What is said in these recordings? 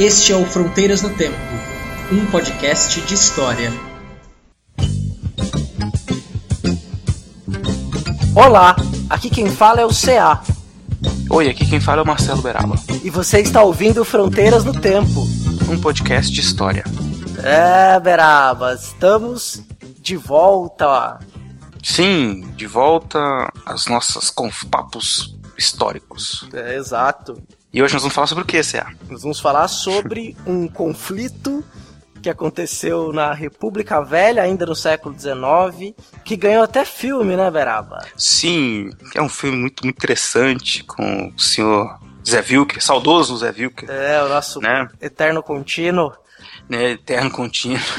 Este é o Fronteiras no Tempo, um podcast de história. Olá, aqui quem fala é o CA. Oi, aqui quem fala é o Marcelo Beraba. E você está ouvindo Fronteiras no Tempo. Um podcast de história. É, Beraba, estamos de volta. Sim, de volta às nossas papos históricos. É, exato. E hoje nós vamos falar sobre o que, CA? Nós vamos falar sobre um conflito que aconteceu na República Velha, ainda no século XIX, que ganhou até filme, né, Beraba? Sim, é um filme muito, muito interessante com o senhor Zé Vilker, saudoso Zé Vilker, É, o nosso Né? eterno contínuo. Né? Eterno contínuo.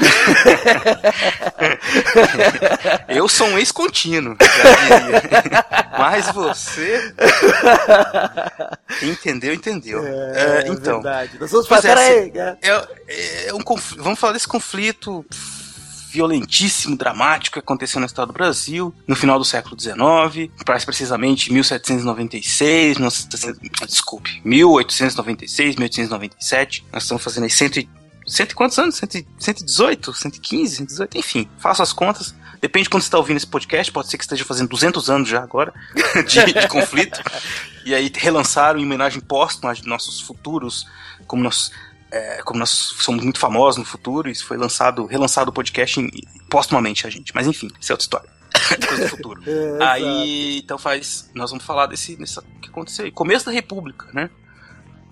Eu sou um ex-contínuo. Mas você. Entendeu, entendeu. É, então. verdade. Nós vamos falar, é, peraí. é. É, é um conf- Vamos falar desse conflito violentíssimo, dramático que aconteceu na história do Brasil no final do século XIX, mais precisamente 1796, 1900 desculpe, 1896, 1897. Nós estamos fazendo aí cento e, cento e quantos anos? Cento e- 118, 115, 118, enfim, faça as contas. Depende de quando você está ouvindo esse podcast, pode ser que esteja fazendo 200 anos já agora de, de conflito. E aí relançaram em homenagem póstuma a nossos futuros, como nós, é, como nós somos muito famosos no futuro, isso foi lançado, relançado o podcast em, póstumamente a gente. Mas enfim, isso é outra história. Coisa do futuro. É, aí, então faz. Nós vamos falar desse, desse que aconteceu aí. Começo da República, né?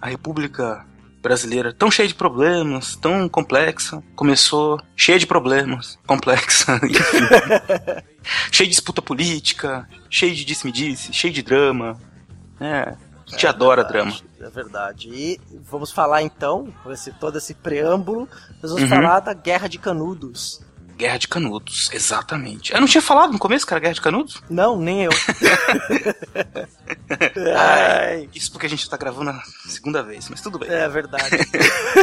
A República brasileira tão cheia de problemas, tão complexa, começou cheia de problemas, complexa, cheia de disputa política, cheia de disse-me-disse, cheia de drama. É, a gente adora drama. É verdade. E vamos falar então, com esse, todo esse preâmbulo, nós vamos Uhum. falar da Guerra de Canudos. Guerra de Canudos, exatamente. Eu não tinha falado no começo que era Guerra de Canudos? Não, nem eu. Ai, isso porque a gente tá gravando a segunda vez, mas tudo bem. É verdade.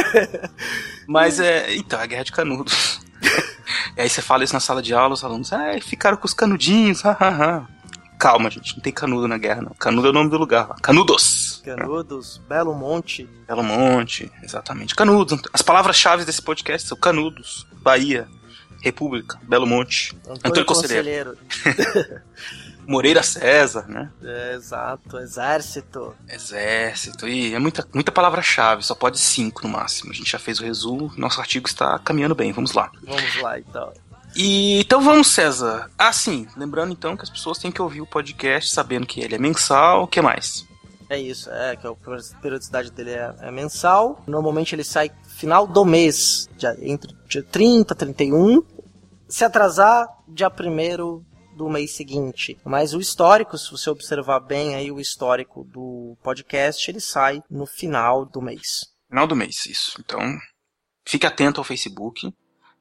Mas é. Então, a Guerra de Canudos. e aí você fala isso na sala de aula, os alunos, ah, ficaram com os canudinhos, hahaha. Calma, gente, não tem canudo na guerra, não. Canudo é o nome do lugar lá. Canudos! Canudos, Belo Monte. Belo Monte, exatamente. Canudos. As palavras-chave desse podcast são Canudos, Bahia, República, Belo Monte, Antônio, Antônio Conselheiro, Conselheiro. Moreira César, né? É, exato, Exército. Exército, e é muita, muita palavra-chave, só pode cinco no máximo. A gente já fez o resumo, nosso artigo está caminhando bem, vamos lá. Vamos lá então. E então vamos, César. Ah, sim, lembrando então que as pessoas têm que ouvir o podcast sabendo que ele é mensal, o que mais? É isso, é que a periodicidade dele é, é mensal. Normalmente ele sai final do mês, dia- entre dia 30 e 31. Se atrasar, dia 1 do mês seguinte. Mas o histórico, se você observar bem aí o histórico do podcast, ele sai no final do mês. Final do mês, isso. Então, fique atento ao Facebook,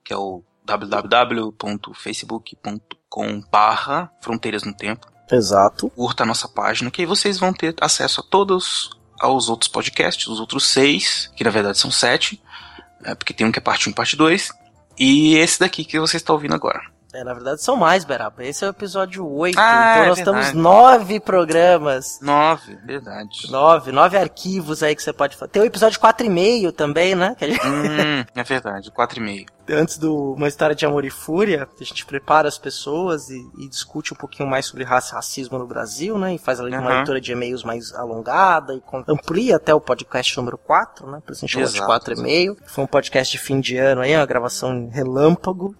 que é o www.facebook.com barra Fronteiras no Tempo. Exato. Curta a nossa página, que aí vocês vão ter acesso a todos aos outros podcasts, os outros seis, que na verdade são sete, é, porque tem um que é parte 1 e parte 2, e esse daqui que você está ouvindo agora. É, na verdade são mais, Beraba. Esse é o episódio 8. Ah, então é nós verdade. temos nove programas. Nove, verdade. Nove, nove arquivos aí que você pode fazer. Tem o episódio 4,5 também, né? Gente- hum, é verdade, quatro e meio. antes do Uma História de Amor e Fúria, a gente prepara as pessoas e, e discute um pouquinho mais sobre raça e racismo no Brasil, né? E faz ali uma Aham. leitura de e-mails mais alongada e amplia até o podcast número 4, né? Por isso a gente chama de Exato, 4,5. Foi um podcast de fim de ano aí, uma gravação em relâmpago.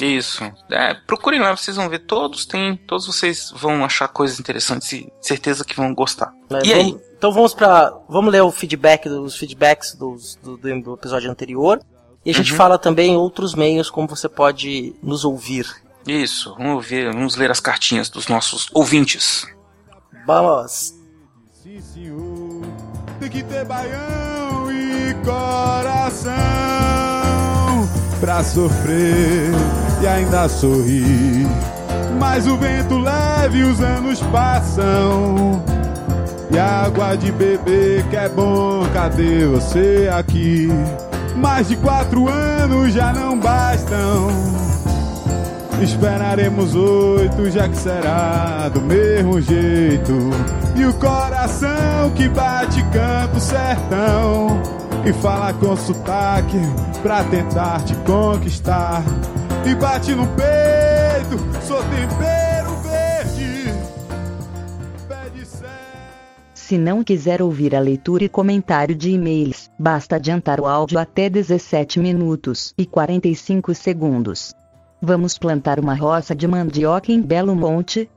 Isso. É, procurem lá, vocês vão ver. Todos tem, todos vocês vão achar coisas interessantes e certeza que vão gostar. né? E aí? Vamos- Então vamos para Vamos ler o feedback dos feedbacks dos- do, do- do episódio anterior. E a gente Uhum. fala também outros meios como você pode nos ouvir. Isso, vamos ver, vamos ler as cartinhas dos nossos ouvintes. Vamos! Sim, senhor. Tem que ter baião e coração pra sofrer e ainda sorrir. Mas o vento leve os anos passam. E água de beber que é bom, cadê você aqui? Mais de quatro anos já não bastam. Esperaremos oito, já que será do mesmo jeito. E o coração que bate canta o sertão. E fala com sotaque pra tentar te conquistar. E bate no peito, sou tempero verde. Pede. Se não quiser ouvir a leitura e comentário de e-mails, basta adiantar o áudio até 17 minutos e 45 segundos. Vamos plantar uma roça de mandioca em Belo Monte?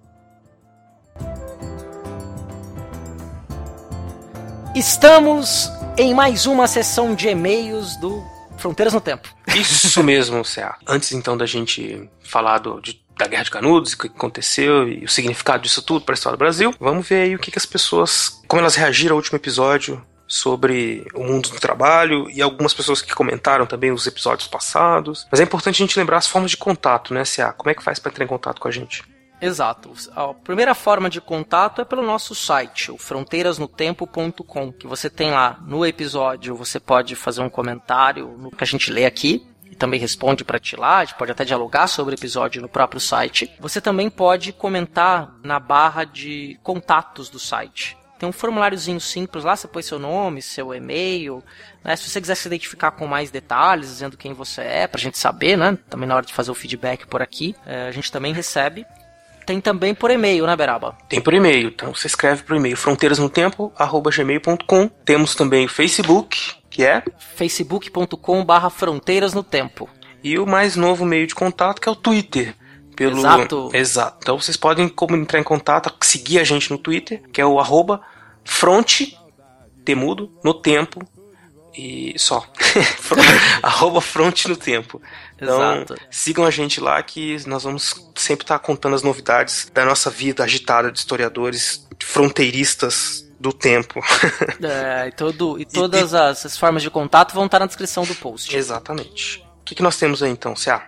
Estamos em mais uma sessão de e-mails do Fronteiras no Tempo. Isso mesmo, Cé. Antes então da gente falar do, de- da Guerra de Canudos, o que aconteceu e o significado disso tudo para a história do Brasil, vamos ver aí o que, que as pessoas, como elas reagiram ao último episódio sobre o mundo do trabalho e algumas pessoas que comentaram também os episódios passados. Mas é importante a gente lembrar as formas de contato, né, Cé? Como é que faz para entrar em contato com a gente? Exato. A primeira forma de contato é pelo nosso site, o fronteirasnotempo.com, que você tem lá no episódio, você pode fazer um comentário no que a gente lê aqui. E também responde para ti lá, a gente pode até dialogar sobre o episódio no próprio site. Você também pode comentar na barra de contatos do site. Tem um formuláriozinho simples lá, você põe seu nome, seu e-mail, né? Se você quiser se identificar com mais detalhes, dizendo quem você é, pra gente saber, né? Também na hora de fazer o feedback por aqui, eh, a gente também recebe. Tem também por e-mail, né, Beraba? Tem por e-mail, então você escreve por e-mail fronteirasnotempo@gmail.com. Temos também o Facebook, que é facebook.com barra fronteiras no tempo. e o mais novo meio de contato que é o Twitter. Pelo... Exato. Exato. Então vocês podem entrar em contato, seguir a gente no Twitter, que é o arroba fronte, temudo, no tempo e só. arroba fronte no tempo. Então Exato. sigam a gente lá que nós vamos sempre estar contando as novidades da nossa vida agitada de historiadores fronteiristas do tempo. É, e, todo, e todas as, as formas de contato vão estar na descrição do post. Exatamente. O que, que nós temos aí então, Cia?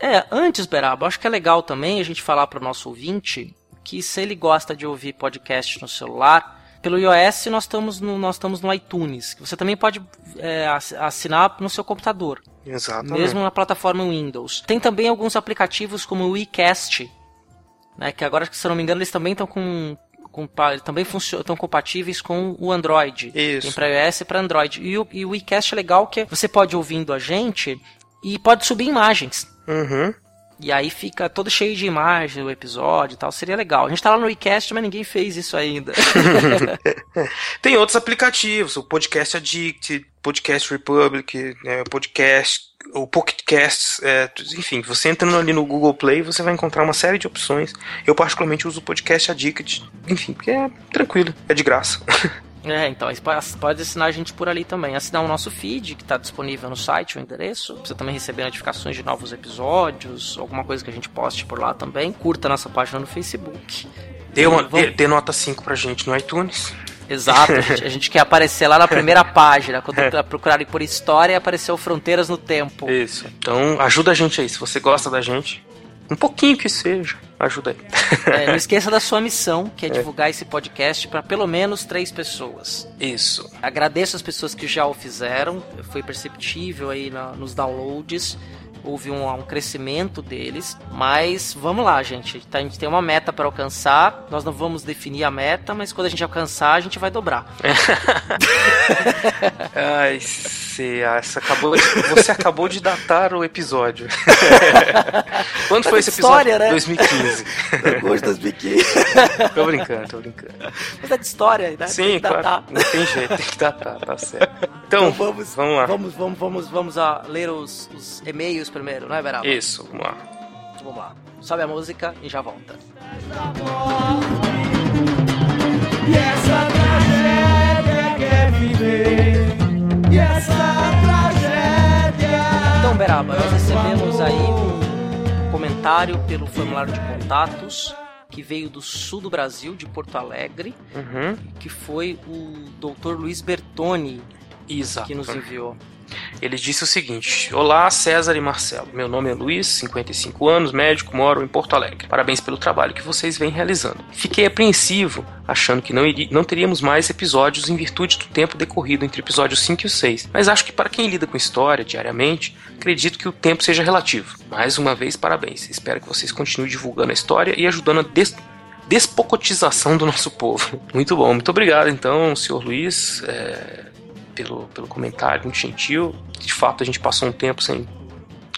É, antes, Beraba, acho que é legal também a gente falar para o nosso ouvinte que se ele gosta de ouvir podcast no celular, pelo iOS nós estamos no, nós estamos no iTunes, que você também pode é, ass- assinar no seu computador, Exatamente. mesmo na plataforma Windows. Tem também alguns aplicativos como o WeCast, né, que agora, se eu não me engano, eles também estão com, com também funcionam, estão compatíveis com o Android. Isso. Tem para iOS e para Android. E o, e o WeCast é legal que você pode ouvindo a gente e pode subir imagens. Uhum. E aí fica todo cheio de imagens o episódio e tal. Seria legal. A gente tá lá no WeCast, mas ninguém fez isso ainda. Tem outros aplicativos, o Podcast Addict, Podcast Republic, né, Podcast, o Pocket Casts, é, enfim, você entrando ali no Google Play, você vai encontrar uma série de opções. Eu particularmente uso o Podcast Addict, enfim, porque é tranquilo, é de graça. é, então, pode- assinar a gente por ali também. Assinar o nosso feed, que tá disponível no site, o endereço. Pra você também receber notificações de novos episódios, alguma coisa que a gente poste por lá também. Curta nossa página no Facebook. Dê, uma, Vamos- dê, dê nota 5 pra gente no iTunes. Exato, a gente, a gente quer aparecer lá na primeira página. Quando procurarem por história, apareceu Fronteiras no Tempo. Isso. Então ajuda a gente aí, se você gosta da gente. Um pouquinho que seja, ajuda aí. É, não esqueça da sua missão, que é divulgar esse podcast para pelo menos três pessoas. Isso. Agradeço as pessoas que já o fizeram, foi perceptível aí na- nos downloads, houve um, um crescimento deles, mas vamos lá, gente. Tá- A gente tem uma meta para alcançar, nós não vamos definir a meta, mas quando a gente alcançar, a gente vai dobrar. Ai, você, acabou de- você acabou de datar o episódio. Quando foi esse episódio? História, né? 2015. Hoje 2015. tô brincando, tô brincando. Mas é de história, né? Tem Sim, que datar. claro. Não tem jeito, tem que datar, tá certo. Então, vamos, vamos lá. Vamos, vamos, vamos, vamos a ler os, os e-mails primeiro, não é, Beraba? Isso, vamos lá. Vamos lá. Sobe a música e já volta. E essa tragédia quer viver. E essa tragédia. Então, Beraba, nós recebemos aí um comentário pelo formulário de contatos que veio do sul do Brasil, de Porto Alegre, Uhum. que foi o Dr. Luiz Bertoni que Exato. nos enviou. Ele disse o seguinte: Olá, César e Marcelo. Meu nome é Luiz, 55 anos, médico, moro em Porto Alegre. Parabéns pelo trabalho que vocês vêm realizando. Fiquei apreensivo, achando que não, iria, não teríamos mais episódios em virtude do tempo decorrido entre episódios 5 e 6. Mas acho que para quem lida com história diariamente, acredito que o tempo seja relativo. Mais uma vez, parabéns. Espero que vocês continuem divulgando a história e ajudando a des despocotização do nosso povo. Muito bom, muito obrigado então, senhor Luiz, é, pelo, pelo comentário, muito gentil. De fato, a gente passou um tempo sem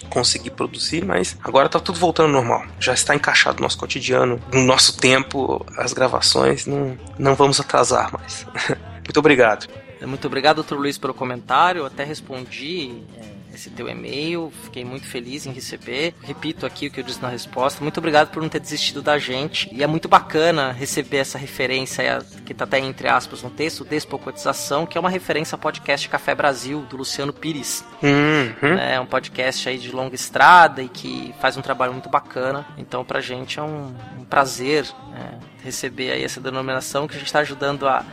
conseguir produzir, mas agora tá tudo voltando ao normal. Já está encaixado no nosso cotidiano, no nosso tempo, as gravações, não, não vamos atrasar mais. muito obrigado. Muito obrigado, doutor Luiz, pelo comentário. Eu até respondi é, esse teu e-mail. Fiquei muito feliz em receber. Repito aqui o que eu disse na resposta. Muito obrigado por não ter desistido da gente. E é muito bacana receber essa referência que está até entre aspas no texto, Despocotização, que é uma referência ao podcast Café Brasil, do Luciano Pires. Uhum. É um podcast aí de longa estrada e que faz um trabalho muito bacana. Então, pra gente é um, um prazer é, receber aí essa denominação que a gente está ajudando a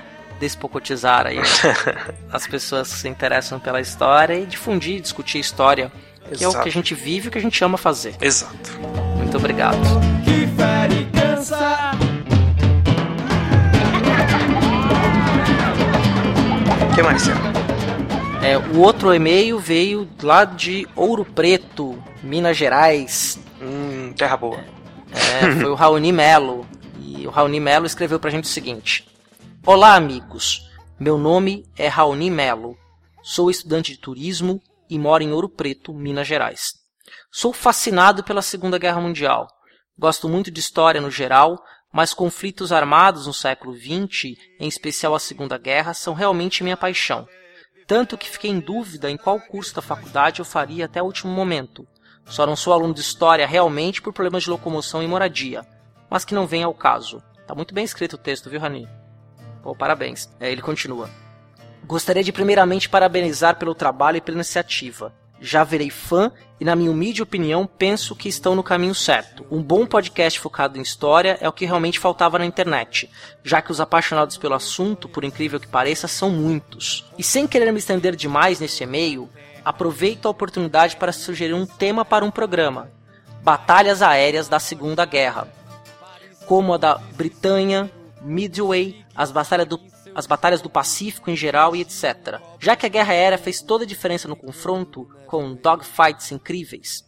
despocotizar aí as pessoas que se interessam pela história e difundir, discutir história, que é o Exato. que a gente vive e o que a gente ama fazer. Exato. Muito obrigado. que fere cansa. O que mais? É, o outro e-mail veio lá de Ouro Preto, Minas Gerais. Hum, terra boa. É, foi o Raoni Melo. E o Raoni Melo escreveu pra gente o seguinte: Olá, amigos. Meu nome é Raoni Melo. Sou estudante de turismo e moro em Ouro Preto, Minas Gerais. Sou fascinado pela Segunda Guerra Mundial. Gosto muito de história no geral, mas conflitos armados no século XX, em especial a Segunda Guerra, são realmente minha paixão. Tanto que fiquei em dúvida em qual curso da faculdade eu faria até o último momento. Só não sou aluno de história realmente por problemas de locomoção e moradia, mas que não vem ao caso. Tá muito bem escrito o texto, viu, Rani? Pô, parabéns. É, ele continua. Gostaria de primeiramente parabenizar pelo trabalho e pela iniciativa. Já virei fã e, na minha humilde opinião, penso que estão no caminho certo. Um bom podcast focado em história é o que realmente faltava na internet, já que os apaixonados pelo assunto, por incrível que pareça, são muitos. E sem querer me estender demais nesse e-mail, aproveito a oportunidade para sugerir um tema para um programa: Batalhas Aéreas da Segunda Guerra, como a da Britânia, Midway, as batalhas do as batalhas do Pacífico em geral e etc. Já que a guerra aérea fez toda a diferença no confronto com dogfights incríveis.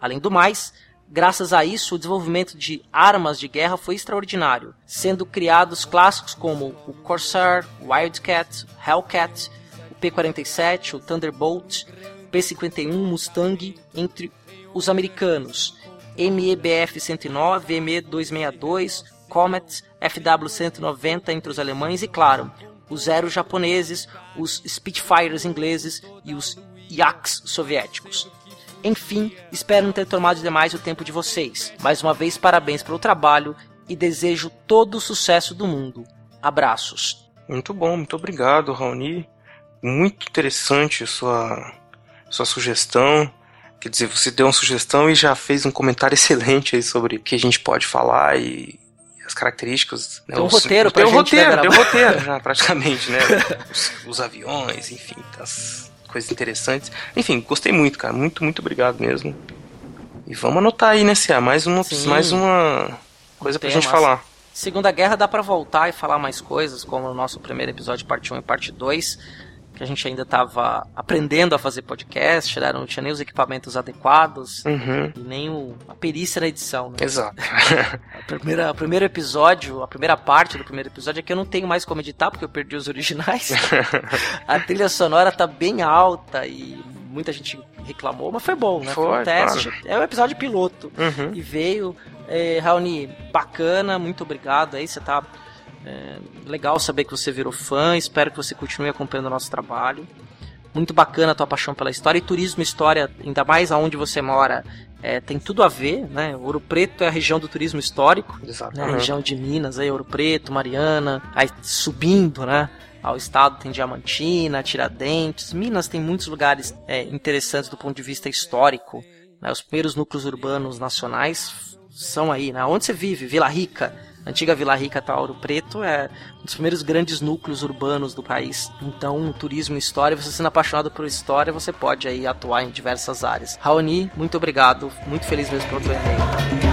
Além do mais, graças a isso o desenvolvimento de armas de guerra foi extraordinário, sendo criados clássicos como o Corsair, o Wildcat, Hellcat, o P-47, o Thunderbolt, o P-51 Mustang, entre os americanos, MEBF-109, ME-262, Comet, FW-190 entre os alemães e, claro, os Zero japoneses, os Spitfires ingleses e os Yaks soviéticos. Enfim, espero não ter tomado demais o tempo de vocês. Mais uma vez, parabéns pelo trabalho e desejo todo o sucesso do mundo. Abraços. Muito bom, muito obrigado, Raoni. Muito interessante sua, sua sugestão. Quer dizer, você deu uma sugestão e já fez um comentário excelente aí sobre o que a gente pode falar e características. Né, Tem um os- roteiro pra tem gente, né, roteiro, tem um roteiro já, praticamente, né? Os, os aviões, enfim, as coisas interessantes. Enfim, gostei muito, cara. Muito, muito obrigado mesmo. E vamos anotar aí, né, Cia? Mais uma, Sim. mais uma coisa pra gente falar. Segunda Guerra dá pra voltar e falar mais coisas, como no nosso primeiro episódio, parte 1 e parte 2, que a gente ainda tava aprendendo a fazer podcast, né? não tinha nem os equipamentos adequados Uhum, e nem o, a perícia na edição. Né? exato. A primeira, o primeiro episódio, a primeira parte do primeiro episódio é que eu não tenho mais como editar porque eu perdi os originais. a trilha sonora tá bem alta e muita gente reclamou, mas foi bom, né? Foi, um teste. É um episódio piloto. Uhum. E veio. É, Raoni, bacana, muito obrigado aí. Você tá. É, legal saber que você virou fã. Espero que você continue acompanhando o nosso trabalho. Muito bacana a tua paixão pela história e turismo e história, ainda mais aonde você mora, é, tem tudo a ver, né? Ouro Preto é a região do turismo histórico, Exato. né? A região de Minas, aí, Ouro Preto, Mariana, aí subindo, né? Ao estado tem Diamantina, Tiradentes. Minas tem muitos lugares é, interessantes do ponto de vista histórico. né? Os primeiros núcleos urbanos nacionais são aí, né? Onde você vive? Vila Rica, antiga Vila Rica Ouro Preto é um dos primeiros grandes núcleos urbanos do país. Então, turismo e história, você sendo apaixonado por história, você pode aí atuar em diversas áreas. Raoni, muito obrigado, muito feliz mesmo pelo teu e-mail.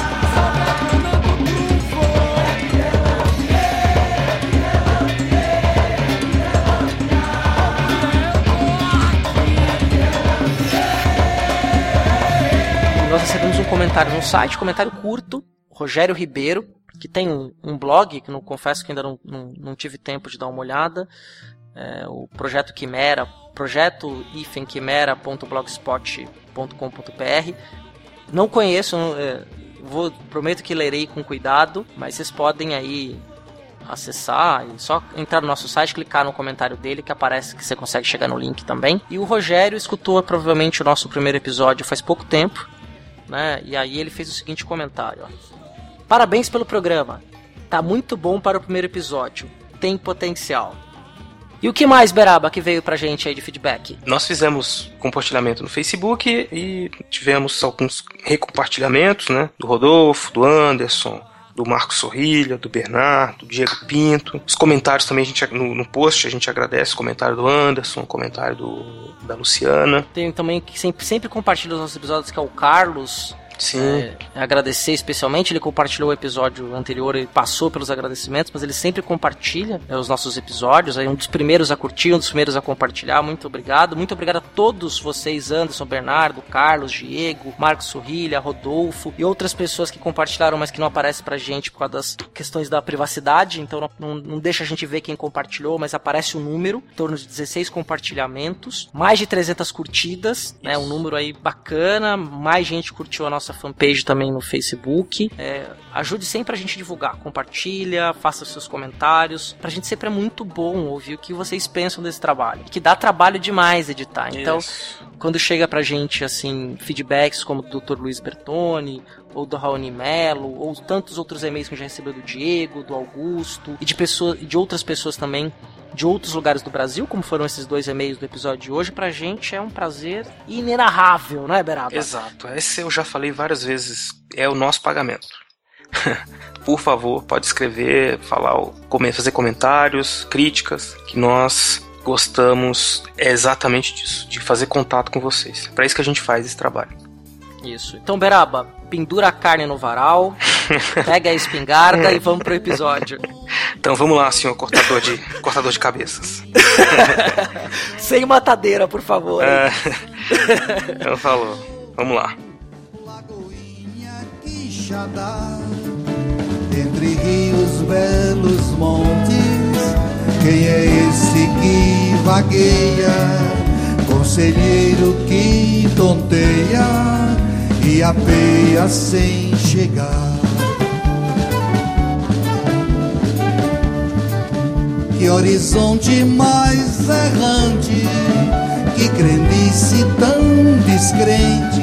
nós recebemos um comentário no site, comentário curto, Rogério Ribeiro, que tem um, um blog, que não confesso que ainda não, não, não, tive tempo de dar uma olhada, é, o projeto Quimera, projeto ifenquimera.blogspot.com.br. Não conheço, é, vou, prometo que lerei com cuidado, mas vocês podem aí acessar e só entrar no nosso site, clicar no comentário dele que aparece que você consegue chegar no link também. E o Rogério escutou provavelmente o nosso primeiro episódio faz pouco tempo né? E aí ele fez o seguinte comentário: ó. Parabéns pelo programa. Tá muito bom para o primeiro episódio. Tem potencial. E o que mais, Beraba, que veio pra gente aí de feedback? Nós fizemos compartilhamento no Facebook e tivemos alguns recompartilhamentos, né? Do Rodolfo, do Anderson, do Marcos Sorrilha, do Bernardo, do Diego Pinto. Os comentários também, a gente, no, no post, a gente agradece o comentário do Anderson, o comentário do, da Luciana. Tem também que sempre, sempre compartilha os nossos episódios, que é o Carlos, Sim. É, agradecer especialmente, ele compartilhou o episódio anterior e passou pelos agradecimentos, mas ele sempre compartilha né, os nossos episódios, aí um dos primeiros a curtir, um dos primeiros a compartilhar, muito obrigado. Muito obrigado a todos vocês, Anderson, Bernardo, Carlos, Diego, Marcos Sorrilha, Rodolfo e outras pessoas que compartilharam, mas que não aparecem pra gente por causa das questões da privacidade, então não, não, não deixa a gente ver quem compartilhou, mas aparece o um número, em torno de 16 compartilhamentos, mais de 300 curtidas, né, um número aí bacana, mais gente curtiu a nossa nossa fanpage também no Facebook. É, ajude sempre a gente a divulgar, compartilha, faça seus comentários. Pra gente sempre é muito bom ouvir o que vocês pensam desse trabalho. Que dá trabalho demais editar. Então, quando chega pra gente, assim, feedbacks como do Dr. Luiz Bertoni, ou do Raoni Melo, ou tantos outros e-mails que gente já recebeu do Diego, do Augusto, e de, pessoas, de outras pessoas também de outros lugares do Brasil, como foram esses dois e-mails do episódio de hoje, pra gente é um prazer inenarrável, não é, Beraba? Exato. Esse eu já falei várias vezes, é o nosso pagamento. Por favor, pode escrever, falar, fazer comentários, críticas, que nós gostamos exatamente disso, de fazer contato com vocês. É para isso que a gente faz esse trabalho. Isso. Então, Beraba, pendura a carne no varal, pega a espingarda e vamos pro episódio. Então vamos lá, senhor cortador de, cortador de cabeças. Sem matadeira, por favor. É... Então falou. Vamos lá. Entre rios, belos montes, quem é esse que vagueia? Conselheiro que tonteia e apeia sem chegar. Que horizonte mais errante, que crendice tão descrente,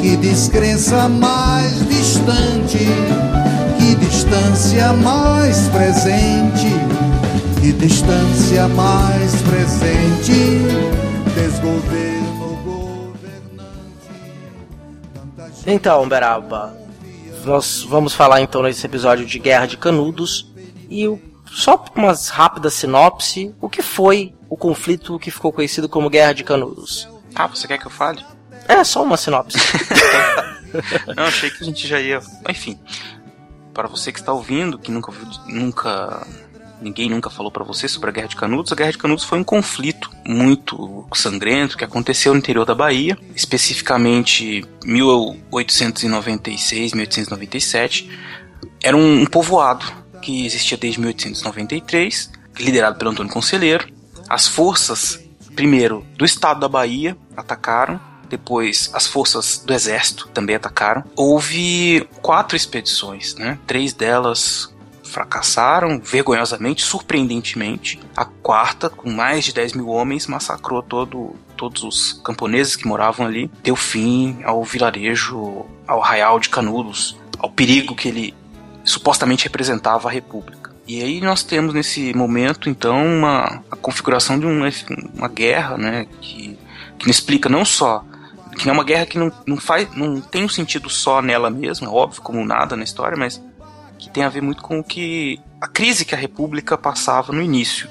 que descrença mais distante, que distância mais presente, que distância mais presente, desgoverno Então, Beraba, nós vamos falar então nesse episódio de Guerra de Canudos e só uma rápida sinopse, o que foi o conflito que ficou conhecido como Guerra de Canudos? Ah, você quer que eu fale? É, só uma sinopse. Não, achei que a gente já ia. Enfim, para você que está ouvindo, que nunca, nunca ninguém nunca falou para você sobre a Guerra de Canudos. A Guerra de Canudos foi um conflito muito sangrento que aconteceu no interior da Bahia, especificamente 1896, 1897. Era um, povoado que existia desde 1893, liderado pelo Antônio Conselheiro. As forças, primeiro, do estado da Bahia atacaram, depois as forças do exército também atacaram. Houve quatro expedições, né? Três delas fracassaram vergonhosamente, surpreendentemente. A quarta, com mais de 10 mil homens, massacrou todo, todos os camponeses que moravam ali, deu fim ao vilarejo, ao arraial de Canudos, ao perigo que ele supostamente representava a República. E aí nós temos nesse momento, então, uma a configuração de uma, uma guerra, né, que, que explica não só que é uma guerra que não, não faz não tem um sentido só nela mesma, é óbvio como nada na história, mas que tem a ver muito com o que a crise que a República passava no início.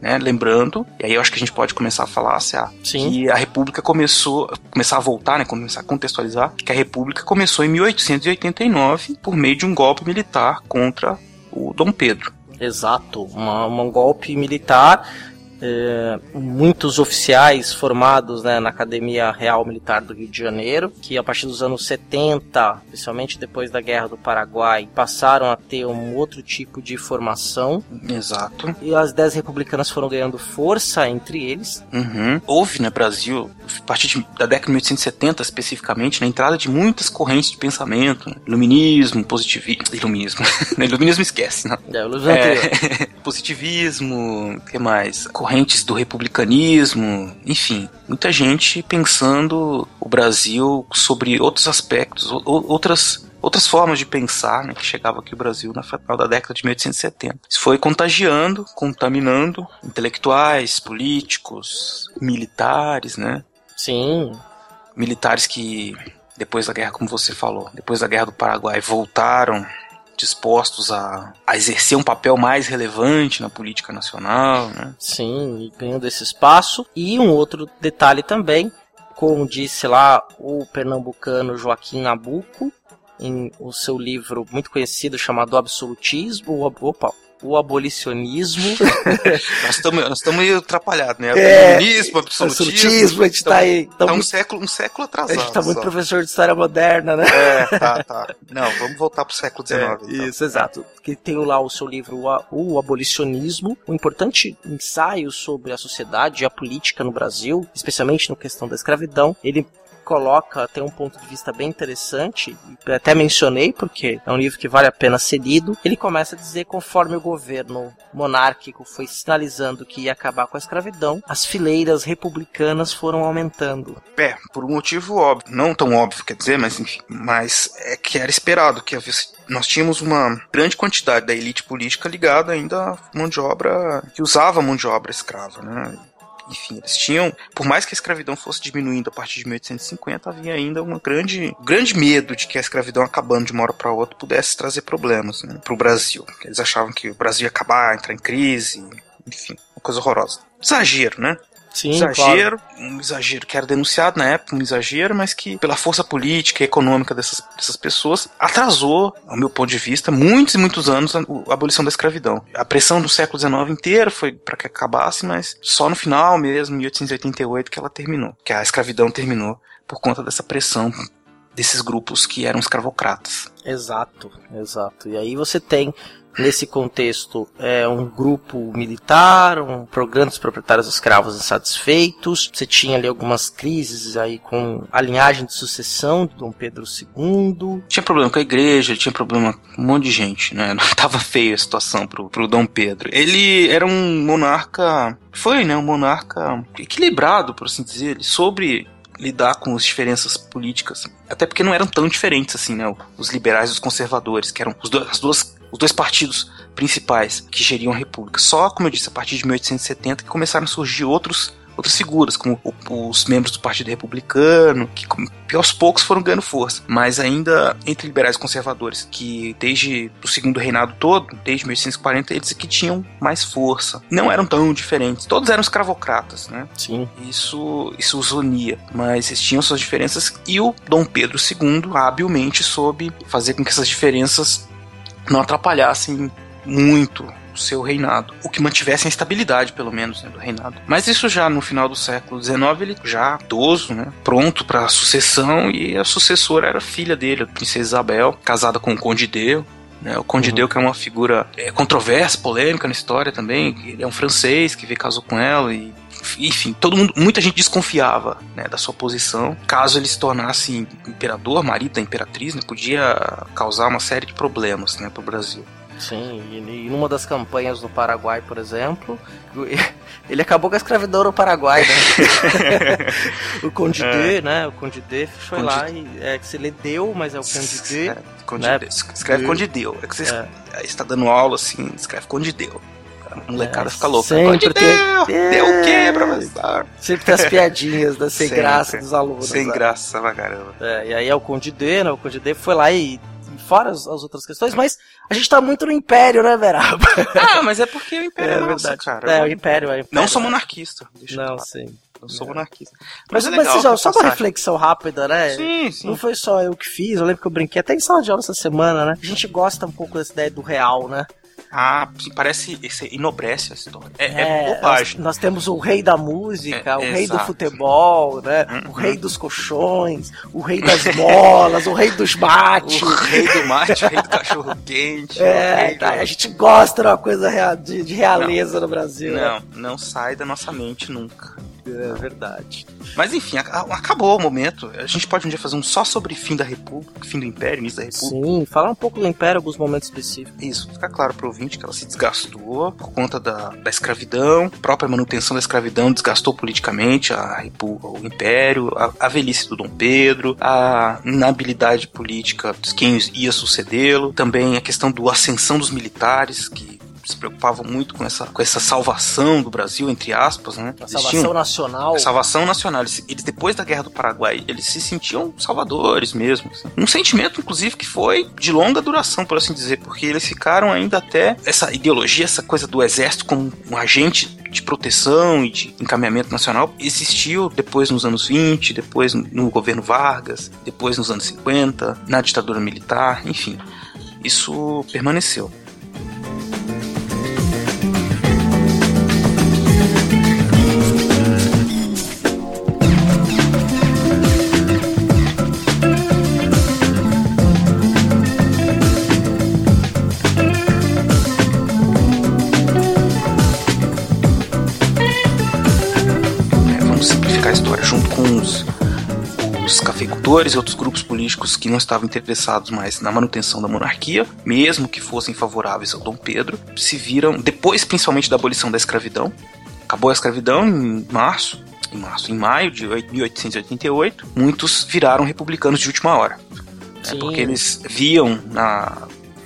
Né? Lembrando, e aí eu acho que a gente pode começar a falar se a, que a República começou, começar a voltar, né, começar a contextualizar, que a República começou em 1889 por meio de um golpe militar contra o Dom Pedro. Exato, uma, um golpe militar é, muitos oficiais formados né, na Academia Real Militar do Rio de Janeiro, que a partir dos anos 70, especialmente depois da Guerra do Paraguai, passaram a ter um outro tipo de formação. Exato. E as ideias republicanas foram ganhando força entre eles. Uhum. Houve no né, Brasil, a partir de, da década de 1870 especificamente, na entrada de muitas correntes de pensamento, né? iluminismo, positivismo, iluminismo, iluminismo esquece, né? É, o é, positivismo, o que mais? correntes do republicanismo, enfim, muita gente pensando o Brasil sobre outros aspectos, outras outras formas de pensar, né, que chegava aqui o Brasil na final da década de 1870. Isso foi contagiando, contaminando intelectuais, políticos, militares, né? Sim. Militares que depois da guerra, como você falou, depois da guerra do Paraguai, voltaram dispostos a, a exercer um papel mais relevante na política nacional, né? Sim, ganhando esse espaço. E um outro detalhe também, como disse lá o pernambucano Joaquim Nabuco, em o seu livro muito conhecido chamado Absolutismo, opa, o abolicionismo. nós estamos nós meio atrapalhados, né? É, abolicionismo, absolutismo. absolutismo, a gente está aí. Tá um, século, um século atrasado. A gente está muito professor de história moderna, né? É, tá, tá. Não, vamos voltar para o século XIX. É, então. Isso, exato. Que tem lá o seu livro O Abolicionismo, um importante ensaio sobre a sociedade e a política no Brasil, especialmente na questão da escravidão. Ele coloca, tem um ponto de vista bem interessante, até mencionei porque é um livro que vale a pena ser lido. Ele começa a dizer conforme o governo monárquico foi sinalizando que ia acabar com a escravidão, as fileiras republicanas foram aumentando. É, por um motivo óbvio, não tão óbvio, quer dizer, mas enfim, mas é que era esperado que nós tínhamos uma grande quantidade da elite política ligada ainda à mão de obra que usava mão de obra escrava, né? Enfim, eles tinham, por mais que a escravidão fosse diminuindo a partir de 1850, havia ainda um grande, grande medo de que a escravidão acabando de uma hora para outra pudesse trazer problemas né, para o Brasil. Eles achavam que o Brasil ia acabar, entrar em crise, enfim, uma coisa horrorosa. Exagero, né? Sim, exagero, claro. um exagero que era denunciado na época, um exagero, mas que pela força política e econômica dessas, dessas pessoas atrasou, ao meu ponto de vista, muitos e muitos anos a, a abolição da escravidão. A pressão do século XIX inteiro foi para que acabasse, mas só no final mesmo, 1888, que ela terminou, que a escravidão terminou por conta dessa pressão desses grupos que eram escravocratas. Exato, exato. E aí você tem nesse contexto é um grupo militar, um grandes proprietários escravos insatisfeitos. Você tinha ali algumas crises aí com a linhagem de sucessão de Dom Pedro II. Tinha problema com a igreja, tinha problema com um monte de gente, né? Não tava feia a situação pro, pro Dom Pedro. Ele era um monarca, foi, né, um monarca equilibrado, por assim dizer, ele sobre lidar com as diferenças políticas. Até porque não eram tão diferentes assim, né? Os liberais e os conservadores, que eram as duas, os dois partidos principais que geriam a república. Só, como eu disse, a partir de 1870 que começaram a surgir outros outras figuras, como os membros do Partido Republicano, que, aos poucos foram ganhando força. Mas ainda entre liberais e conservadores, que desde o segundo reinado todo, desde 1840, eles que tinham mais força. Não eram tão diferentes. Todos eram escravocratas, né? Sim. Isso, isso os unia. Mas eles tinham suas diferenças e o Dom Pedro II habilmente soube fazer com que essas diferenças não atrapalhassem muito seu reinado, o que mantivesse a estabilidade, pelo menos, né, do reinado. Mas isso já no final do século XIX, ele já idoso, né, pronto para a sucessão, e a sucessora era filha dele, a princesa Isabel, casada com o Conde Deu. Né, o Conde uhum. Deu, que é uma figura é, controversa, polêmica na história também, ele é um francês que veio casou com ela e enfim, todo mundo, muita gente desconfiava né, da sua posição. Caso ele se tornasse imperador, marido da imperatriz, né, podia causar uma série de problemas né, para o Brasil. Sim, e, numa das campanhas do Paraguai, por exemplo, ele acabou com a escravidão no Paraguai, né? o Conde é. D, né? O Conde D foi lá e é que se lhe deu, mas é o Conde D. É, Conde né? D. Escreve Conde Deu. É que você é. está dando aula assim, escreve Conde Deu. A molecada é, fica louca. Sempre tem... deu, é, deu o quê, professor? Sempre tem as piadinhas da sem graça dos alunos. Sem né? graça pra caramba. É, e aí é o Conde D, né? O Conde D foi lá e fora as, as outras questões, mas a gente tá muito no Império, né, Veraba? Ah, mas é porque o Império é, É nosso, verdade. cara. É, o Império é. Não sou monarquista. Não, sim. Não sou monarquista. Mas, é mas, legal só, essa só uma reflexão rápida, né? Sim, sim. Não foi só eu que fiz, eu lembro que eu brinquei até em sala de aula essa semana, né? A gente gosta um pouco dessa ideia do real, né? Ah, parece. Esse enobrece a história. É, é, É, bobagem. Nós, nós temos o rei da música, É, o rei do exato. futebol, né? Uhum. O rei dos colchões, o rei das bolas, o rei dos mates. O rei do mate, o rei do cachorro quente. É, rei do- tá, a gente gosta de uma coisa de, de realeza no Brasil. né? Não, não sai da nossa mente nunca. É verdade. Mas enfim, a- a- acabou o momento. A gente pode um dia fazer um só sobre fim da República, fim do Império, início da República. Sim, falar um pouco do Império alguns momentos específicos. Isso, fica claro pro ouvinte que ela se desgastou por conta da, da escravidão, a própria manutenção da escravidão desgastou politicamente a o Império, a, a velhice do Dom Pedro, a inabilidade política de quem ia sucedê-lo, também a questão do ascensão dos militares, que se preocupavam muito com essa, com essa salvação do Brasil, entre aspas, né? A salvação tinham- nacional. a salvação nacional. Eles, eles, depois da Guerra do Paraguai, eles se sentiam salvadores mesmo. assim. Um sentimento, inclusive, que foi de longa duração, por assim dizer, porque eles ficaram ainda até essa ideologia, essa coisa do exército como um agente de proteção e de encaminhamento nacional existiu depois nos anos 20, depois no governo Vargas, depois nos anos 50, na ditadura militar, enfim. Isso permaneceu. Cafeicultores e outros grupos políticos que não estavam interessados mais na manutenção da monarquia, mesmo que fossem favoráveis ao Dom Pedro, se viram, depois principalmente da abolição da escravidão, acabou a escravidão em março, em março, em maio de 1888, muitos viraram republicanos de última hora. É, Sim. porque eles viam na,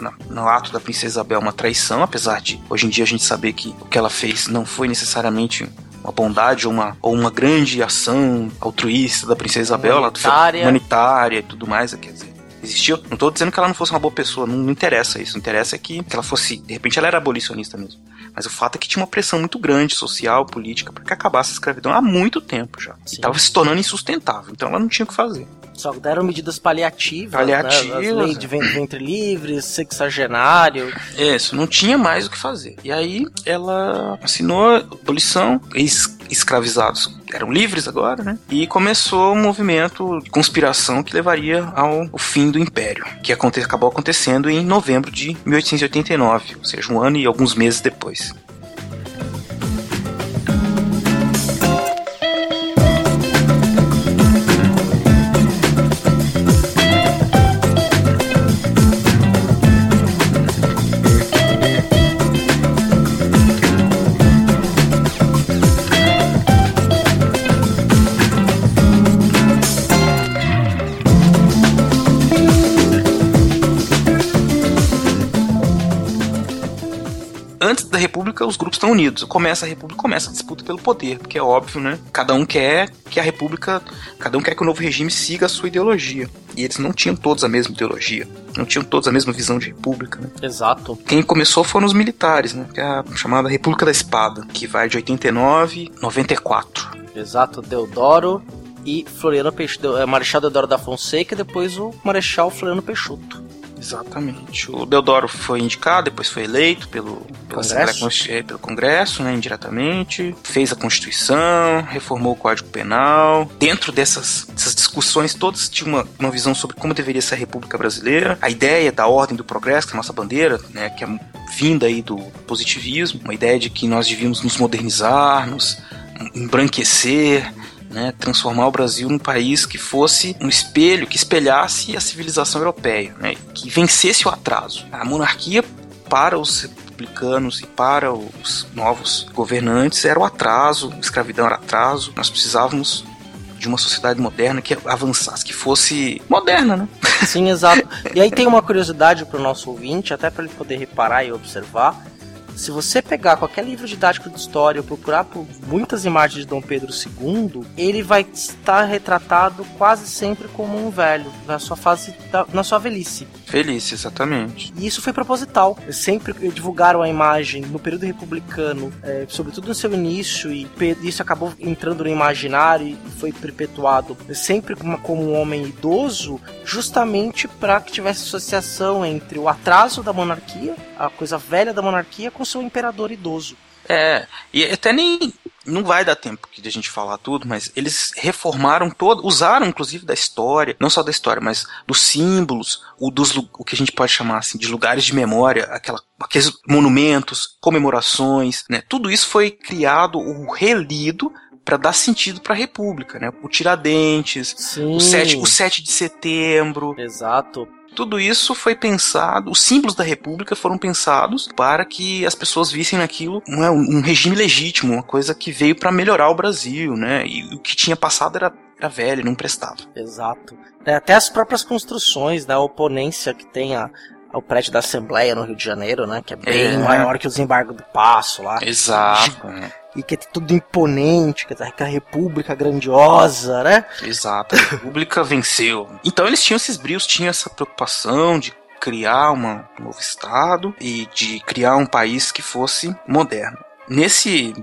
na- no ato da princesa Isabel uma traição, apesar de hoje em dia a gente saber que o que ela fez não foi necessariamente uma bondade ou uma, ou uma grande ação altruísta da princesa Isabel, ela foi Humanitária. humanitária e tudo mais, quer dizer. Existiu. Não tô dizendo que ela não fosse uma boa pessoa, não, não interessa isso. Não interessa é que, que ela fosse. De repente ela era abolicionista mesmo. Mas o fato é que tinha uma pressão muito grande, social, política, para que acabasse a escravidão há muito tempo já. Sim. Estava se tornando insustentável. Então ela não tinha o que fazer. Só deram medidas paliativas, Paliativas, né? As leis de ven- ventre livre, sexagenário. Isso, não tinha mais o que fazer. E aí ela assinou a abolição, ex-escravizados eram livres agora, né? E começou um movimento de conspiração que levaria ao, ao fim do Império, que aconte- acabou acontecendo em novembro de 1889, ou seja, um ano e alguns meses depois. República, os grupos estão unidos. Começa a República, começa a disputa pelo poder, porque é óbvio, né? Cada um quer que a República, cada um quer que o novo regime siga a sua ideologia. E eles não tinham todos a mesma ideologia, não tinham todos a mesma visão de república, né? Exato. Quem começou foram os militares, né? Que é a chamada República da Espada, que vai de 89 a 94. Exato, Deodoro e Floriano Peixoto. é, Marechal Deodoro da Fonseca e depois o Marechal Floriano Peixoto. Exatamente. O Deodoro foi indicado, depois foi eleito pelo, pela Congresso? Eh, pelo Congresso, né, indiretamente. Fez a Constituição, reformou o Código Penal. Dentro dessas, dessas discussões todas, tinha uma, uma visão sobre como deveria ser a República Brasileira. A ideia da ordem do progresso, que é a nossa bandeira, né, que é vinda aí do positivismo. Uma ideia de que nós devíamos nos modernizar, nos embranquecer, né, transformar o Brasil num país que fosse um espelho, que espelhasse a civilização europeia, né, que vencesse o atraso. A monarquia para os republicanos e para os novos governantes era o atraso, a escravidão era atraso. Nós precisávamos de uma sociedade moderna que avançasse, que fosse moderna, né? Sim, exato. E aí tem uma curiosidade para o nosso ouvinte, até para ele poder reparar e observar, Se você pegar qualquer livro didático de história, procurar por muitas imagens de Dom Pedro II, ele vai estar retratado quase sempre como um velho, na sua fase, da, na sua velhice. Velhice, exatamente. E isso foi proposital. Sempre divulgaram a imagem no período republicano, é, sobretudo no seu início, e isso acabou entrando no imaginário e foi perpetuado sempre como um homem idoso, justamente para que tivesse associação entre o atraso da monarquia, a coisa velha da monarquia, com seu imperador idoso. É, e até nem não vai dar tempo de a gente falar tudo, mas eles reformaram todo, usaram inclusive da história, não só da história, mas dos símbolos, o dos o que a gente pode chamar assim de lugares de memória, aquela, aqueles monumentos, comemorações, né? Tudo isso foi criado, o relido para dar sentido para a República, né? O Tiradentes, Sim. o 7, o 7 de setembro. Exato. Tudo isso foi pensado, os símbolos da República foram pensados para que as pessoas vissem naquilo um, um regime legítimo, uma coisa que veio para melhorar o Brasil, né? E o que tinha passado era, era velho, não prestava. Exato. É, até as próprias construções, né? A oponência que tem a, ao prédio da Assembleia no Rio de Janeiro, né? Que é bem É. maior que o desembargo do Passo lá. Exato. E que é tudo imponente, que é a república grandiosa, né? Exato. A República venceu. Então eles tinham esses brios, tinham essa preocupação de criar uma, um novo Estado e de criar um país que fosse moderno. Nesse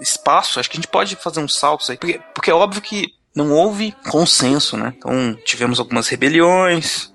espaço, acho que a gente pode fazer uns saltos aí, porque, porque é óbvio que não houve consenso, né? Então tivemos algumas rebeliões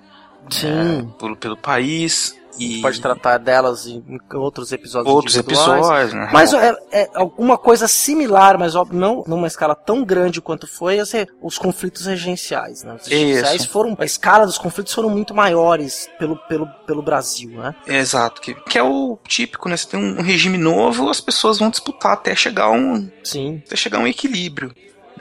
Sim. pelo, pelo país. E Pode tratar delas em outros episódios outros episódios, né? Mas é, é alguma coisa similar, mas óbvio, não numa escala tão grande quanto foi as re- os conflitos regenciais. Né? Os regenciais foram. A escala dos conflitos foram muito maiores pelo, pelo, pelo Brasil, né? Exato, que, que é o típico, né? Você tem um regime novo, as pessoas vão disputar até chegar a um, Sim. até chegar a um equilíbrio.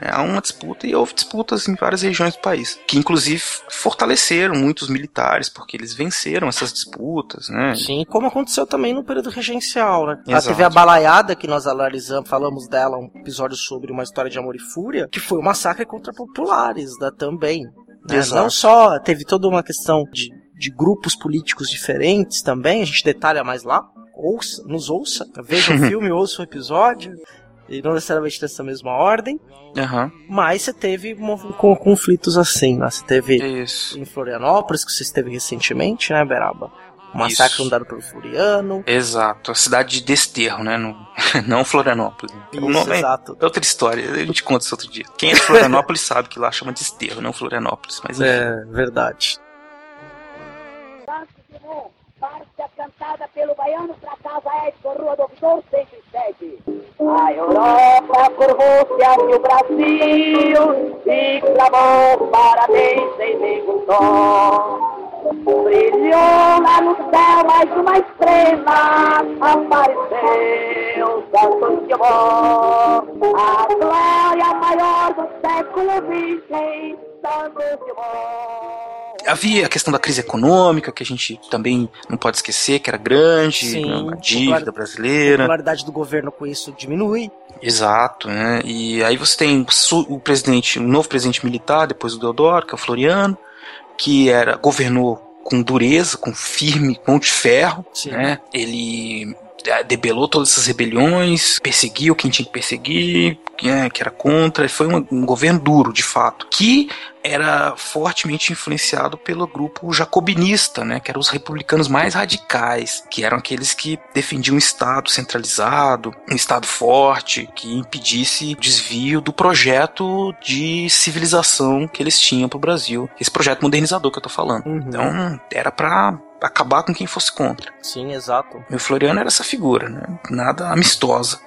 Né? Há uma disputa e houve disputas em várias regiões do país, que inclusive fortaleceram muitos militares, porque eles venceram essas disputas, né? Sim, como aconteceu também no período regencial, né? A Exato. TV A Balaiada, que nós analisamos, falamos dela, um episódio sobre uma história de amor e fúria, que foi um massacre contra populares né, também. né? Não só teve toda uma questão de, de grupos políticos diferentes também, a gente detalha mais lá, ouça, nos ouça, veja o filme, ouça o episódio, e não necessariamente nessa mesma ordem, Aham, mas você teve com conflitos assim, né? Você teve é isso. em Florianópolis, que você esteve recentemente, né, Beraba? O massacre Isso. andado pelo Floriano. Exato, a cidade de Desterro, né? No, não Florianópolis. Isso, o nome é exato. é outra história, a gente conta isso outro dia. Quem é de Florianópolis sabe que lá chama Desterro, não Florianópolis. Mas enfim. É, verdade. Cantada pelo baiano pra casa Edson, Rua do Ouvidor 107. A Europa curvou-se ante o Brasil e clamou parabéns em meio tom. Brilhou lá no céu mais uma estrela, apareceu Santos de Amor. A glória maior do século XX. Havia a questão da crise econômica, que a gente também não pode esquecer, que era grande, Sim, né, uma dívida claro. A brasileira. popularidade do governo com isso diminui. Exato, né? E aí você tem o presidente, o novo presidente militar, depois do Deodoro, que é o Floriano, que era governou com dureza, com firme, com de ferro, Sim. né? Ele debelou todas essas rebeliões, perseguiu quem tinha que perseguir, que, é, que era contra, foi um, um governo duro, de fato, que era fortemente influenciado pelo grupo jacobinista, né, que eram os republicanos mais radicais, que eram aqueles que defendiam um Estado centralizado, um Estado forte, que impedisse o desvio do projeto de civilização que eles tinham para o Brasil, esse projeto modernizador que eu tô falando. Uhum. Então, era para acabar com quem fosse contra. Sim, exato. E o Floriano era essa figura, né? Nada amistosa.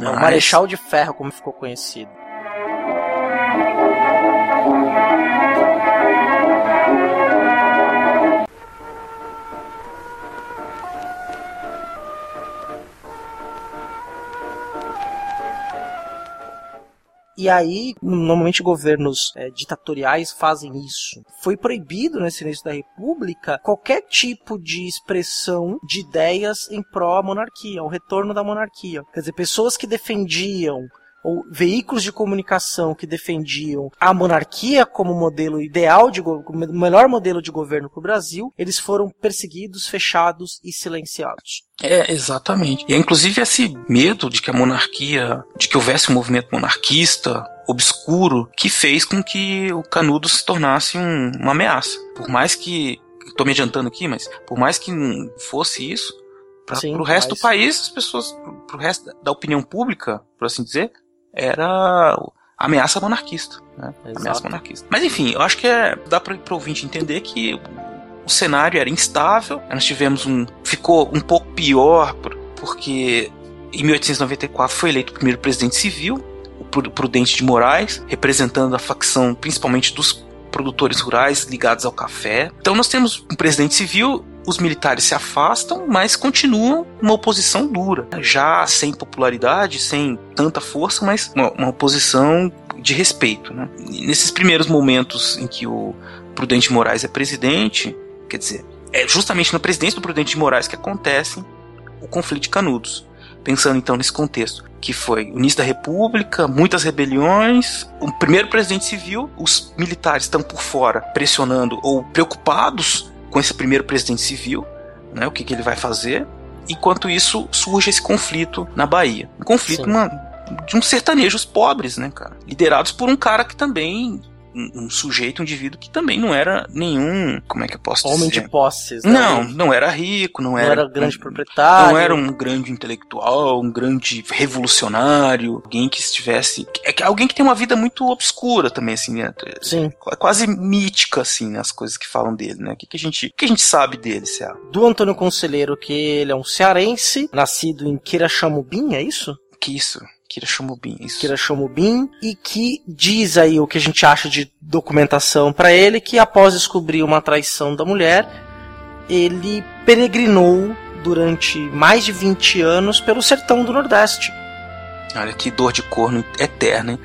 É o Mas- Marechal de Ferro, como ficou conhecido. E aí, normalmente governos eh, ditatoriais fazem isso. Foi proibido nesse início da República qualquer tipo de expressão de ideias em pró à monarquia, ao retorno da monarquia. Quer dizer, pessoas que defendiam ou veículos de comunicação que defendiam a monarquia como modelo ideal, de melhor modelo de governo para o Brasil, eles foram perseguidos, fechados e silenciados. É, exatamente. E é inclusive esse medo de que a monarquia, de que houvesse um movimento monarquista obscuro, que fez com que o Canudo se tornasse um, uma ameaça. Por mais que estou me adiantando aqui, mas por mais que fosse isso, para o resto mas... do país, as pessoas, para o resto da opinião pública, por assim dizer, era ameaça monarquista, né? Ameaça monarquista. Mas enfim, eu acho que é, dá para o ouvinte entender que o cenário era instável. Nós tivemos um. ficou um pouco pior, porque em 1894 foi eleito o primeiro presidente civil, o Prudente de Moraes, representando a facção principalmente dos produtores rurais ligados ao café. Então nós temos um presidente civil, os militares se afastam, mas continuam uma oposição dura, já sem popularidade, sem tanta força, mas uma, uma oposição de respeito. Né? Nesses primeiros momentos em que o Prudente Moraes é presidente, Quer dizer, é justamente na presidência do Prudente de Moraes que acontece o conflito de Canudos. Pensando então nesse contexto, que foi o início da República, muitas rebeliões, o primeiro presidente civil, os militares estão por fora pressionando ou preocupados com esse primeiro presidente civil, né, o que, que ele vai fazer. Enquanto isso, surge esse conflito na Bahia. Um conflito uma, de uns sertanejos pobres, né, cara? Liderados por um cara que também um, sujeito, um indivíduo que também não era nenhum, como é que eu posso Homem dizer? de posses. Né? Não, não era rico, não, não era, era grande um, proprietário. Não era um grande intelectual, um grande revolucionário, alguém que estivesse, é alguém que tem uma vida muito obscura também assim, né? Sim. É quase mítica assim, né, as coisas que falam dele, né? O que, que a gente, que a gente sabe dele, Ceará? Do Antônio Conselheiro que ele é um cearense, nascido em Quirachamubim, é isso? Que isso? Kira Shomubin, isso. Kira Shomubin, e que diz aí o que a gente acha de documentação para ele, que após descobrir uma traição da mulher, ele peregrinou durante mais de 20 anos pelo sertão do Nordeste. Olha que dor de corno eterna, hein?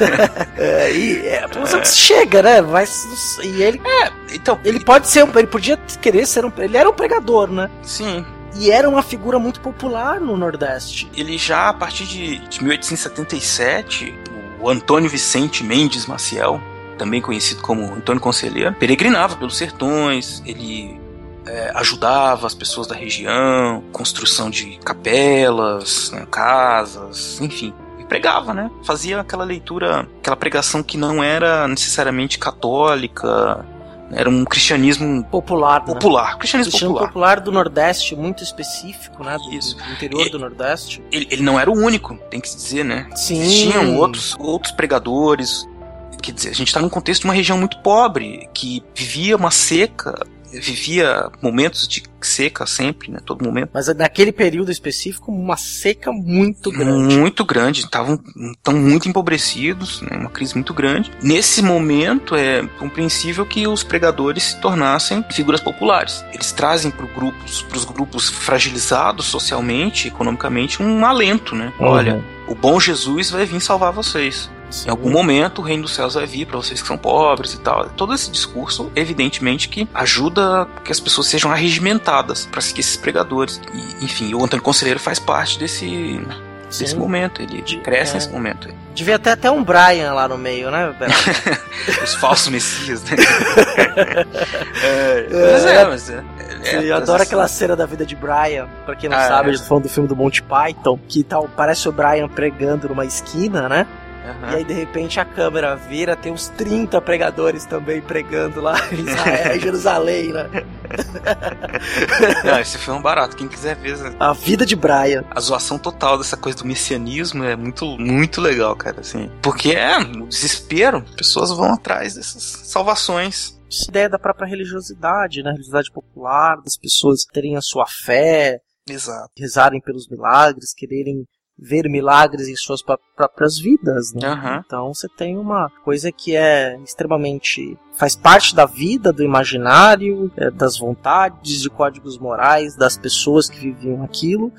é, e é, é. chega, né? Mas e ele, é, então ele pode ser, ele podia querer ser um, ele era um pregador, né? Sim, e era uma figura muito popular no Nordeste. Ele já, a partir de, de 1877, o Antônio Vicente Mendes Maciel, também conhecido como Antônio Conselheiro, peregrinava pelos sertões, ele é, ajudava as pessoas da região, construção de capelas, né, casas, enfim. E pregava, né? Fazia aquela leitura, aquela pregação que não era necessariamente católica, era um cristianismo popular. Né? Popular. Né? Cristianismo, cristianismo popular. popular. do Nordeste, muito específico, né? Do, Isso. do interior ele, do Nordeste. Ele, ele, não era o único, tem que se dizer, né? Sim. Existiam outros, outros pregadores. Quer dizer, a gente está num contexto de uma região muito pobre, que vivia uma seca vivia momentos de seca sempre, né? Todo momento. Mas naquele período específico, uma seca muito grande. Muito grande. Estavam tão muito empobrecidos, né? Uma crise muito grande. Nesse momento, é compreensível que os pregadores se tornassem figuras populares. Eles trazem para grupos, os grupos fragilizados socialmente, economicamente, um alento, né? Uhum. Olha, o bom Jesus vai vir salvar vocês. Em algum momento o reino dos céus vai vir para vocês que são pobres e tal. Todo esse discurso, evidentemente, que ajuda que as pessoas sejam arregimentadas para seguir esses pregadores. E, enfim, o Antônio Conselheiro faz parte desse desse momento, ele De, cresce é. nesse momento. Devia ter até um Brian lá no meio, né? Os falsos messias, né? é, mas é, mas é. é eu adoro aquela cena da vida de Brian, pra quem não ah, sabe, é. falando do filme do Monty Python, que tal, parece o Brian pregando numa esquina, né? Uhum. E aí, de repente, a câmera vira, tem uns 30 pregadores também pregando lá em Israel, Jerusalém, né? Não, esse filme é um barato. Quem quiser ver. A vida de Brian. A zoação total dessa coisa do messianismo é muito, muito legal, cara. Assim. Porque é o desespero. Pessoas vão atrás dessas salvações essa ideia da própria religiosidade, né? Religiosidade popular, das pessoas terem a sua fé, Exato. rezarem pelos milagres, quererem ver milagres em suas próprias vidas, né? Uhum. Então você tem uma coisa que é extremamente faz parte da vida, do imaginário, é, das vontades, de códigos morais das pessoas que viviam aquilo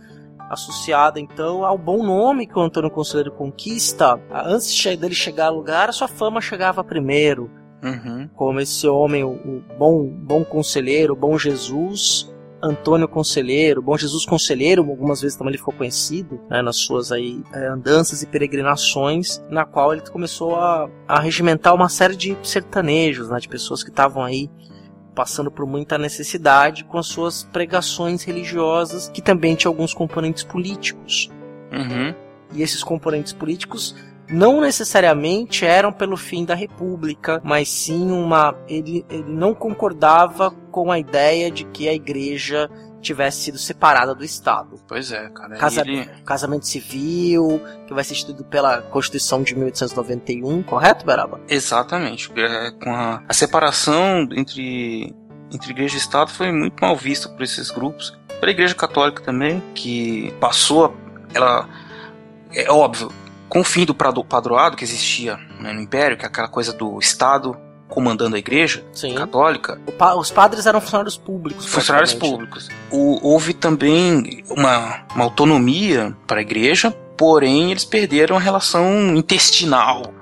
associada então ao bom nome que o Antônio Conselheiro conquista. Antes dele chegar ao lugar, a sua fama chegava primeiro. Uhum. Como esse homem, o, o bom, bom conselheiro, o bom Jesus, Antônio Conselheiro, Bom Jesus Conselheiro, algumas vezes também ele ficou conhecido né, nas suas aí é, andanças e peregrinações, na qual ele começou a, a regimentar uma série de sertanejos, né, de pessoas que estavam aí passando por muita necessidade com as suas pregações religiosas, que também tinha alguns componentes políticos. Uhum. E esses componentes políticos não necessariamente eram pelo fim da República, mas sim uma. Ele, ele não concordava com a ideia de que a igreja tivesse sido separada do Estado. Pois é, cara. Casa, ele... Casamento civil, que vai ser instituído pela Constituição de 1891, correto, Beraba? Exatamente. É, com a, a separação entre, entre igreja e Estado foi muito mal vista por esses grupos. Pela Igreja Católica também, que passou. Ela. É óbvio, com o fim do padroado que existia né, no Império, que é aquela coisa do Estado comandando a igreja Sim. católica. Pa os padres eram funcionários públicos. Funcionários públicos. O, houve também uma, uma autonomia para a igreja, porém eles perderam a relação intestinal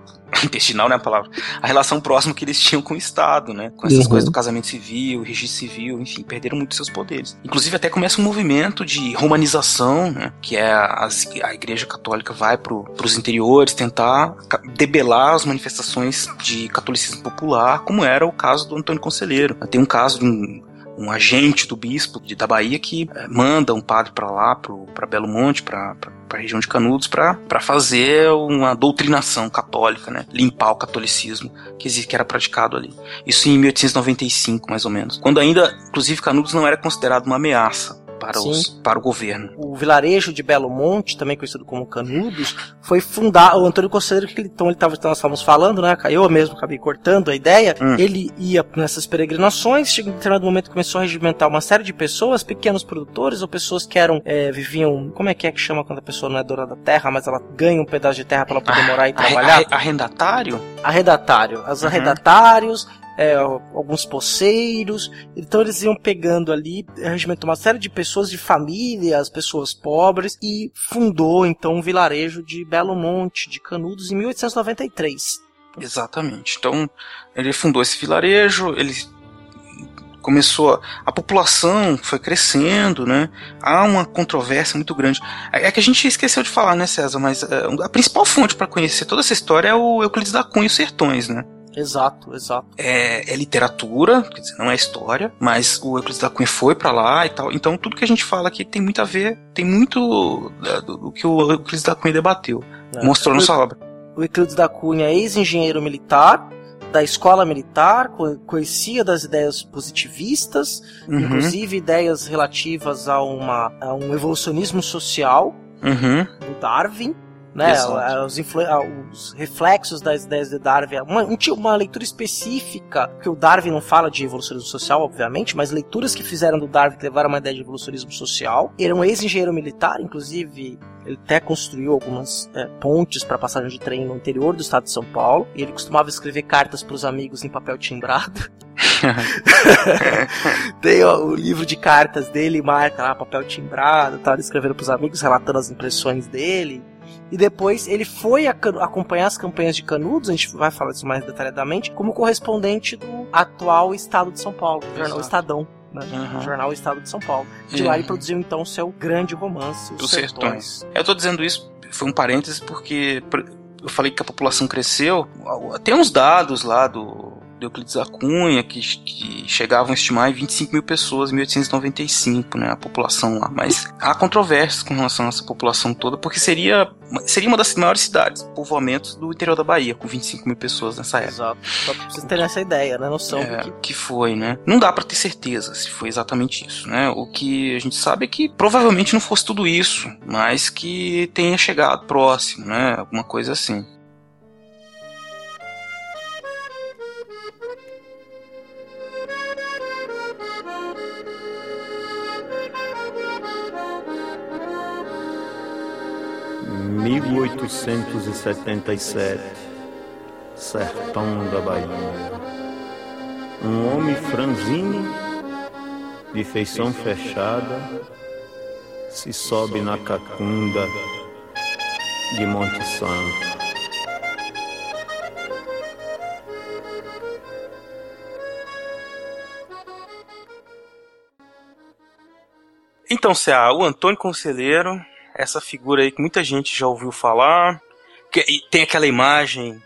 intestinal não é a palavra, a relação próxima que eles tinham com o Estado, né? Com essas uhum. coisas do casamento civil, registro civil, enfim, perderam muito seus poderes. Inclusive até começa um movimento de romanização, né? Que é a, a Igreja Católica vai para os interiores tentar debelar as manifestações de catolicismo popular, como era o caso do Antônio Conselheiro. Tem um caso de um um agente do bispo de, da Bahia que é, manda um padre para lá, para Belo Monte, para a região de Canudos, para fazer uma doutrinação católica, né? limpar o catolicismo que, que era praticado ali. Isso em 1895, mais ou menos. Quando ainda, inclusive, Canudos não era considerado uma ameaça para, os, para o governo. O vilarejo de Belo Monte, também conhecido como Canudos, foi fundado. O Antônio Conselheiro, que então ele estava, nós estávamos falando, né? Eu mesmo acabei cortando a ideia. Hum. Ele ia nessas peregrinações, chegou em determinado momento começou a regimentar uma série de pessoas, pequenos produtores ou pessoas que eram é, viviam. Como é que é que chama quando a pessoa não é dona da terra, mas ela ganha um pedaço de terra para ela poder ah, morar e trabalhar? Arrendatário? Arrendatário. Os uhum. arrendatários é, alguns poceiros. Então eles iam pegando ali, regimentou uma série de pessoas, de famílias, pessoas pobres, e fundou então um vilarejo de Belo Monte, de Canudos, em 1893. Exatamente. Então ele fundou esse vilarejo, ele começou a, população foi crescendo, né? Há uma controvérsia muito grande. É, é que a gente esqueceu de falar, né, César? Mas é, a principal fonte para conhecer toda essa história é o Euclides da Cunha e os Sertões, né? Exato, exato. É, é, literatura, quer dizer, não é história, mas o Euclides da Cunha foi para lá e tal. Então tudo que a gente fala aqui tem muito a ver, tem muito é, do, do que o Euclides da Cunha debateu, é. mostrou na sua obra. O Euclides da Cunha é ex-engenheiro militar, da escola militar, conhecia das ideias positivistas, uhum. inclusive ideias relativas a, uma, a um evolucionismo social uhum. do Darwin né? Os, os, reflexos das ideias de Darwin. Uma, uma leitura específica, que o Darwin não fala de evolucionismo social, obviamente, mas leituras que fizeram do Darwin que levaram uma ideia de evolucionismo social. Ele é um ex-engenheiro militar, inclusive ele até construiu algumas é, pontes para passagem de trem no interior do estado de São Paulo. E ele costumava escrever cartas para os amigos em papel timbrado. Tem ó, o livro de cartas dele, marca lá papel timbrado, tá escrevendo para os amigos, relatando as impressões dele e depois ele foi acompanhar as campanhas de Canudos, a gente vai falar isso mais detalhadamente, como correspondente do atual Estado de São Paulo, o jornal Estadão. Né? Uhum. jornal Estado de São Paulo. De uhum. lá ele produziu então seu grande romance, Os, Os Sertões. Sertões. Eu tô dizendo isso, foi um parêntese, porque eu falei que a população cresceu. Tem uns dados lá do de Euclides da Cunha, que, que chegavam a estimar em 25 mil pessoas em 1895, né, a população lá. Mas há controvérsias com relação a essa população toda, porque seria, seria uma das maiores cidades, povoamentos do interior da Bahia, com 25 mil pessoas nessa época. Exato. Só pra vocês terem essa ideia, né, noção é, que... que foi, né. Não dá para ter certeza se foi exatamente isso, né. O que a gente sabe é que provavelmente não fosse tudo isso, mas que tenha chegado próximo, né, alguma coisa assim. 1877, sertão da Bahia. Um homem franzino, de feição fechada, se sobe na cacunda de Monte Santo. Então, Cé, o Antônio Conselheiro, essa figura aí que muita gente já ouviu falar, que, tem aquela imagem,